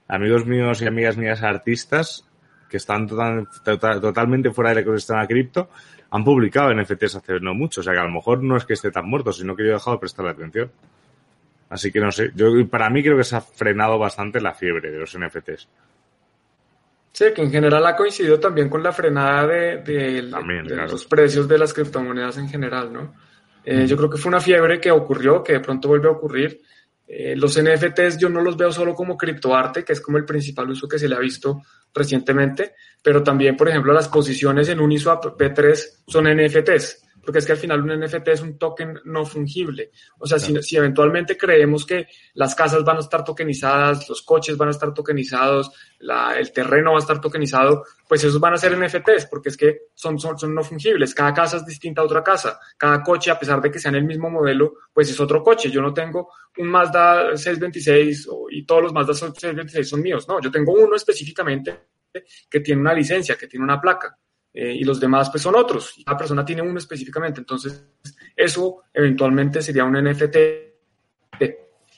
amigos míos y amigas mías artistas que están total, total, totalmente fuera del ecosistema cripto, han publicado NFTs hace no mucho. O sea que a lo mejor no es que esté tan muerto, sino que yo he dejado de prestarle atención. Así que no sé. Yo, para mí creo que se ha frenado bastante la fiebre de los NFTs. Sí, que en general ha coincidido también con la frenada de, de, también, de claro. los precios de las criptomonedas en general, ¿no? Eh. Yo creo que fue una fiebre que ocurrió, que de pronto vuelve a ocurrir. Eh, los NFTs yo no los veo solo como criptoarte, que es como el principal uso que se le ha visto recientemente, pero también, por ejemplo, las posiciones en Uniswap B3 son NFTs porque es que al final un NFT es un token no fungible. O sea, claro. si, si, eventualmente creemos que las casas van a estar tokenizadas, los coches van a estar tokenizados, la, el terreno va a estar tokenizado, pues esos van a ser NFTs, porque es que son, son, son no fungibles. Cada casa es distinta a otra casa. Cada coche, a pesar de que sean el mismo modelo, pues es otro coche. Yo no tengo un Mazda 626 y todos los Mazda 626 son míos. No, yo tengo uno específicamente que tiene una licencia, que tiene una placa eh, y los demás pues son otros. Cada persona tiene uno específicamente. Entonces, eso eventualmente sería un NFT.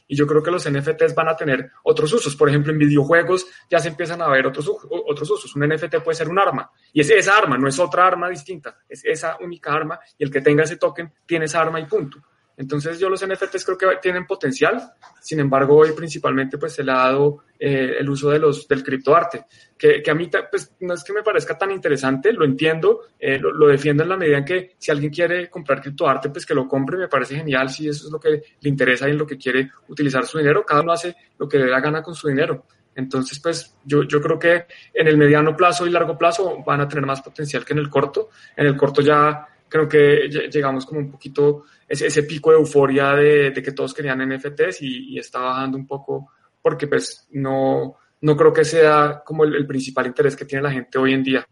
Y yo creo que los NFTs van a tener otros usos. Por ejemplo, en videojuegos ya se empiezan a ver otros, otros usos. Un NFT puede ser un arma. Y es esa arma, no es otra arma distinta. Es esa única arma. Y el que tenga ese token tiene esa arma y punto. Entonces yo los NFTs creo que tienen potencial, sin embargo hoy principalmente pues se le ha dado eh, el uso de los, del criptoarte, que, a mí pues no es que me parezca tan interesante, lo entiendo, eh, lo, lo, defiendo en la medida en que si alguien quiere comprar criptoarte pues que lo compre, me parece genial si eso es lo que le interesa y en lo que quiere utilizar su dinero, cada uno hace lo que le da gana con su dinero. Entonces, pues yo, yo creo que en el mediano plazo y largo plazo van a tener más potencial que en el corto. En el corto ya creo que llegamos como un poquito ese, ese pico de euforia de, de, que todos querían NFTs y, está bajando un poco porque pues no, no creo que sea como el, principal interés que tiene la gente hoy en día.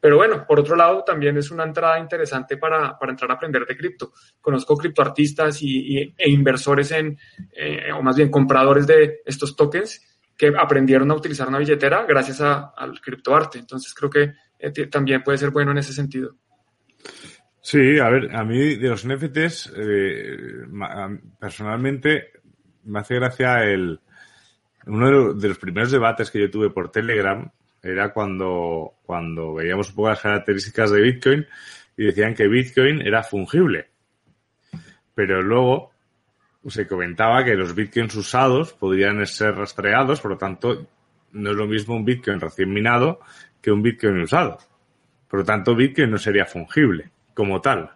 Pero bueno, por otro lado, también es una entrada interesante para, para entrar a aprender de cripto. Conozco criptoartistas y, e inversores en, eh, o más bien compradores de estos tokens que aprendieron a utilizar una billetera gracias a, al criptoarte. Entonces creo que eh, también puede ser bueno en ese sentido. Sí, a ver, a mí de los NFTs, eh, personalmente me hace gracia el. Uno de los primeros debates que yo tuve por Telegram era cuando, cuando veíamos un poco las características de Bitcoin y decían que Bitcoin era fungible. Pero luego se comentaba que los Bitcoins usados podrían ser rastreados, por lo tanto, no es lo mismo un Bitcoin recién minado que un Bitcoin usado. Por lo tanto, Bitcoin no sería fungible como tal.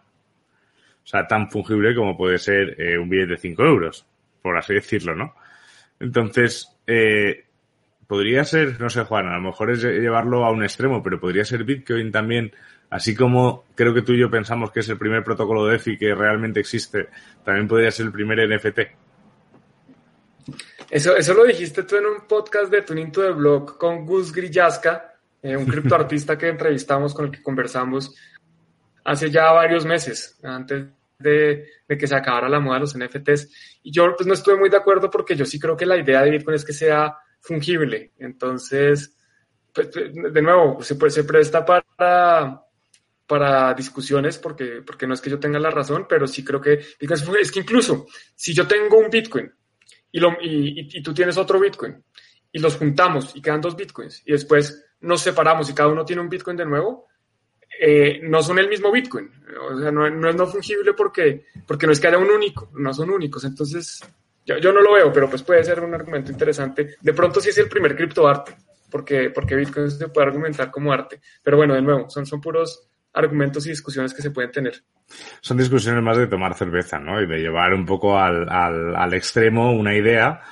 O sea, tan fungible como puede ser eh, un billete de 5 euros, por así decirlo, ¿no? Entonces, eh, podría ser, no sé, Juan, a lo mejor es llevarlo a un extremo, pero podría ser Bitcoin también, así como creo que tú y yo pensamos que es el primer protocolo de EFI que realmente existe, también podría ser el primer NFT. Eso, eso lo dijiste tú en un podcast de Tuning to the Blog con Gus Grillaska, eh, un criptoartista que entrevistamos, con el que conversamos hace ya varios meses, antes de, que se acabara la moda de los NFTs. Y yo pues no estuve muy de acuerdo porque yo sí creo que la idea de Bitcoin es que sea fungible. Entonces, pues, de nuevo, se, se presta para, para discusiones porque, porque no es que yo tenga la razón, pero sí creo que es que incluso si yo tengo un Bitcoin y, lo, y tú tienes otro Bitcoin y los juntamos y quedan dos Bitcoins y después nos separamos y cada uno tiene un Bitcoin de nuevo, eh, no son el mismo Bitcoin. O sea, no, no, es no fungible porque, porque no es que haya un único, no son únicos. Entonces, yo, yo, no lo veo, pero pues puede ser un argumento interesante. De pronto sí es el primer criptoarte, porque, porque Bitcoin se puede argumentar como arte. Pero bueno, de nuevo, son, son puros argumentos y discusiones que se pueden tener. Son discusiones más de tomar cerveza, ¿no? Y de llevar un poco al, al, al extremo una idea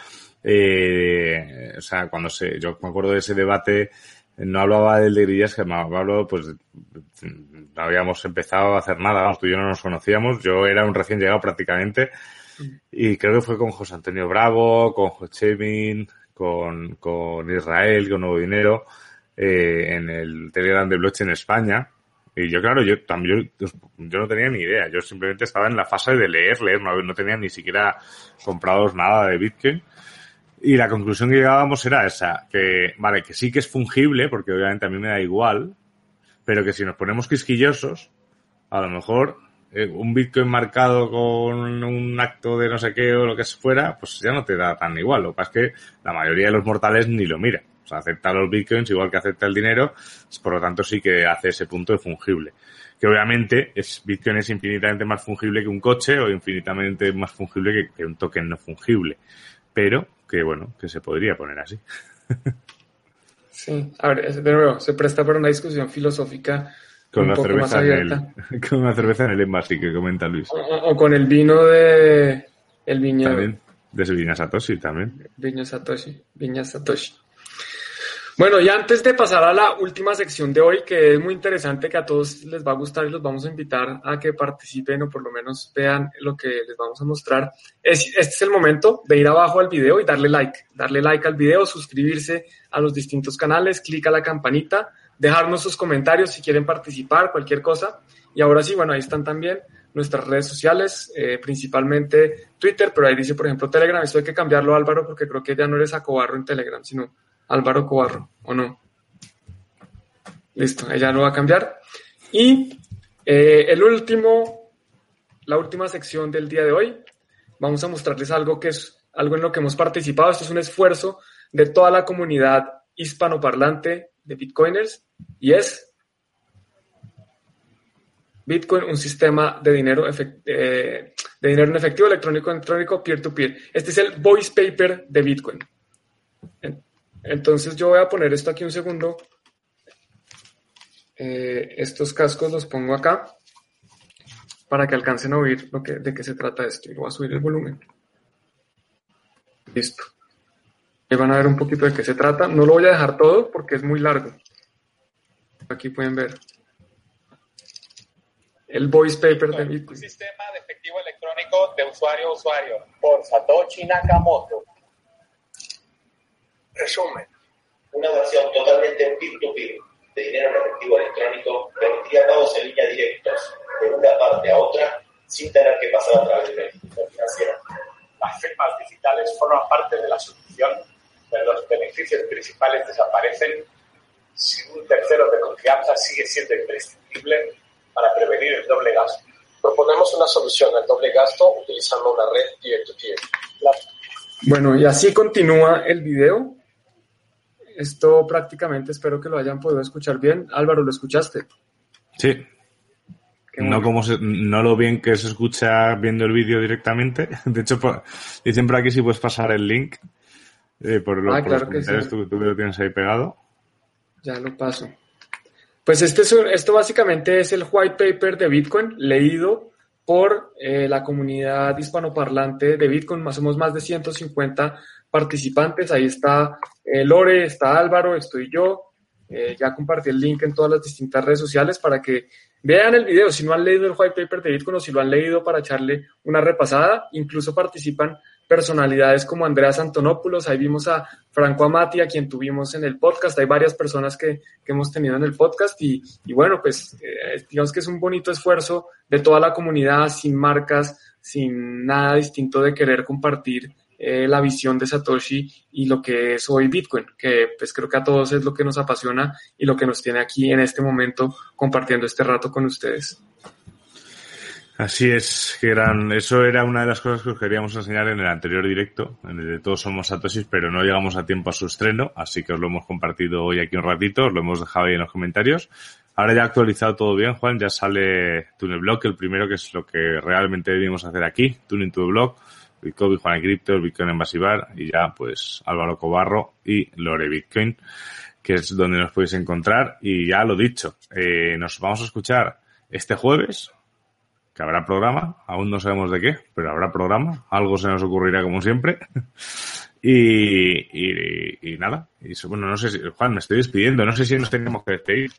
eh, o sea, cuando se, yo me acuerdo de ese debate, no hablaba del de grillas, que me hablaba, pues, no habíamos empezado a hacer nada, vamos, tú y yo no nos conocíamos, yo era un recién llegado prácticamente, y creo que fue con José Antonio Bravo, con Jochemin, con, con Israel, con Nuevo Dinero, eh, en el Telegram de Blockchain en España. Y yo, claro, yo también, yo, yo, no tenía ni idea. Yo simplemente estaba en la fase de leer, leer, no, no tenía ni siquiera comprados nada de Bitcoin. Y la conclusión que llegábamos era esa, que, vale, que sí que es fungible, porque obviamente a mí me da igual, pero que si nos ponemos quisquillosos, a lo mejor eh, un Bitcoin marcado con un acto de no sé qué o lo que fuera, pues ya no te da tan igual. Lo que pasa es que la mayoría de los mortales ni lo mira. O sea, acepta los Bitcoins igual que acepta el dinero, por lo tanto sí que hace ese punto de fungible. Que obviamente es, Bitcoin es infinitamente más fungible que un coche o infinitamente más fungible que, que un token no fungible. Pero que bueno, que se podría poner así. Sí, a ver, de nuevo, se presta para una discusión filosófica con un una, poco más cerveza en el, con una cerveza en el envase que comenta Luis. O, o con el vino de el viñedo. También. De Viña Satoshi también. Viña Satoshi. Viña Satoshi. Bueno, y antes de pasar a la última sección de hoy, que es muy interesante, que a todos les va a gustar y los vamos a invitar a que participen o por lo menos vean lo que les vamos a mostrar, es, este es el momento de ir abajo al video y darle like, darle like al video, suscribirse a los distintos canales, clic a la campanita, dejarnos sus comentarios si quieren participar, cualquier cosa. Y ahora sí, bueno, ahí están también nuestras redes sociales, eh, principalmente Twitter, pero ahí dice, por ejemplo, Telegram. Esto hay que cambiarlo, Álvaro, porque creo que ya no eres Acobarro en Telegram, sino Álvaro Cobarro, ¿o no? Listo, ella lo va a cambiar. Y eh, el último, la última sección del día de hoy, vamos a mostrarles algo que es algo en lo que hemos participado. Esto es un esfuerzo de toda la comunidad hispanoparlante de Bitcoiners y es Bitcoin, un sistema de dinero, eh, de dinero en efectivo, electrónico, electrónico, peer-to-peer. Este es el voice paper de Bitcoin. En- Entonces yo voy a poner esto aquí un segundo. Eh, estos cascos los pongo acá para que alcancen a oír lo que, de qué se trata esto. Y voy a subir el volumen. Listo. Ahí van a ver un poquito de qué se trata. No lo voy a dejar todo porque es muy largo. Aquí pueden ver el voice paper de Un sistema de efectivo electrónico de usuario a usuario por Satoshi Nakamoto. Resumen. Una versión totalmente peer-to-peer de dinero en efectivo electrónico permitiría pagos en línea directos de una parte a otra sin tener que pasar a través de institución financiera. Las firmas digitales forman parte de la solución, pero los beneficios principales desaparecen si un tercero de confianza sigue siendo imprescindible para prevenir el doble gasto. Proponemos una solución al doble gasto utilizando una red peer-to-peer. Bueno, y así continúa el video. Esto prácticamente espero que lo hayan podido escuchar bien. Álvaro, ¿lo escuchaste? Sí. No como se- no lo bien que se escucha viendo el vídeo directamente. De hecho, por- dicen por aquí si puedes pasar el link. eh, por, lo- Ah, por claro los que sí. tú, lo tienes ahí pegado. Ya lo paso. Pues este esto básicamente es el white paper de Bitcoin leído por eh, la comunidad hispanoparlante de Bitcoin. Más somos más de 150 participantes. Ahí está eh, Lore, está Álvaro, estoy yo. Eh, ya compartí el link en todas las distintas redes sociales para que vean el video. Si no han leído el white paper de Bitcoin o si lo han leído para echarle una repasada, incluso participan personalidades como Andreas Antonopoulos, ahí vimos a Franco Amati, a quien tuvimos en el podcast, hay varias personas que, hemos tenido en el podcast y, y bueno, pues eh, digamos que es un bonito esfuerzo de toda la comunidad, sin marcas, sin nada distinto de querer compartir eh, la visión de Satoshi y lo que es hoy Bitcoin, que pues creo que a todos es lo que nos apasiona y lo que nos tiene aquí en este momento compartiendo este rato con ustedes. Así es, que eran, eso era una de las cosas que os queríamos enseñar en el anterior directo, en el de Todos Somos Satoshis, pero no llegamos a tiempo a su estreno, así que os lo hemos compartido hoy aquí un ratito, os lo hemos dejado ahí en los comentarios. Ahora ya ha actualizado todo bien, Juan, ya sale TuneBlock, el primero que es lo que realmente debimos hacer aquí, Tuning to the Block, Bitcoin, Juan Cripto, Bitcoin en Basibar, y ya pues Álvaro Cobarro y Lore Bitcoin, que es donde nos podéis encontrar. Y ya lo dicho, eh, nos vamos a escuchar este jueves, que habrá programa, aún no sabemos de qué, pero habrá programa, algo se nos ocurrirá como siempre. Y, y, y nada, bueno, no sé si, Juan, me estoy despidiendo, no sé si nos tenemos que despedir.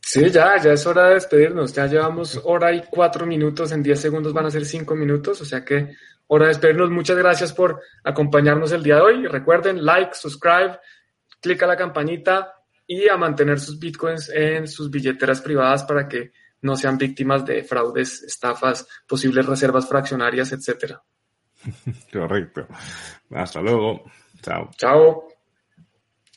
Sí, ya, ya es hora de despedirnos. Ya llevamos hora y cuatro minutos, en diez segundos van a ser cinco minutos, o sea que hora de despedirnos. Muchas gracias por acompañarnos el día de hoy. Recuerden, like, subscribe, clic a la campanita y a mantener sus bitcoins en sus billeteras privadas para que no sean víctimas de fraudes, estafas, posibles reservas fraccionarias, etcétera. Correcto. Hasta luego. Chao. Chao.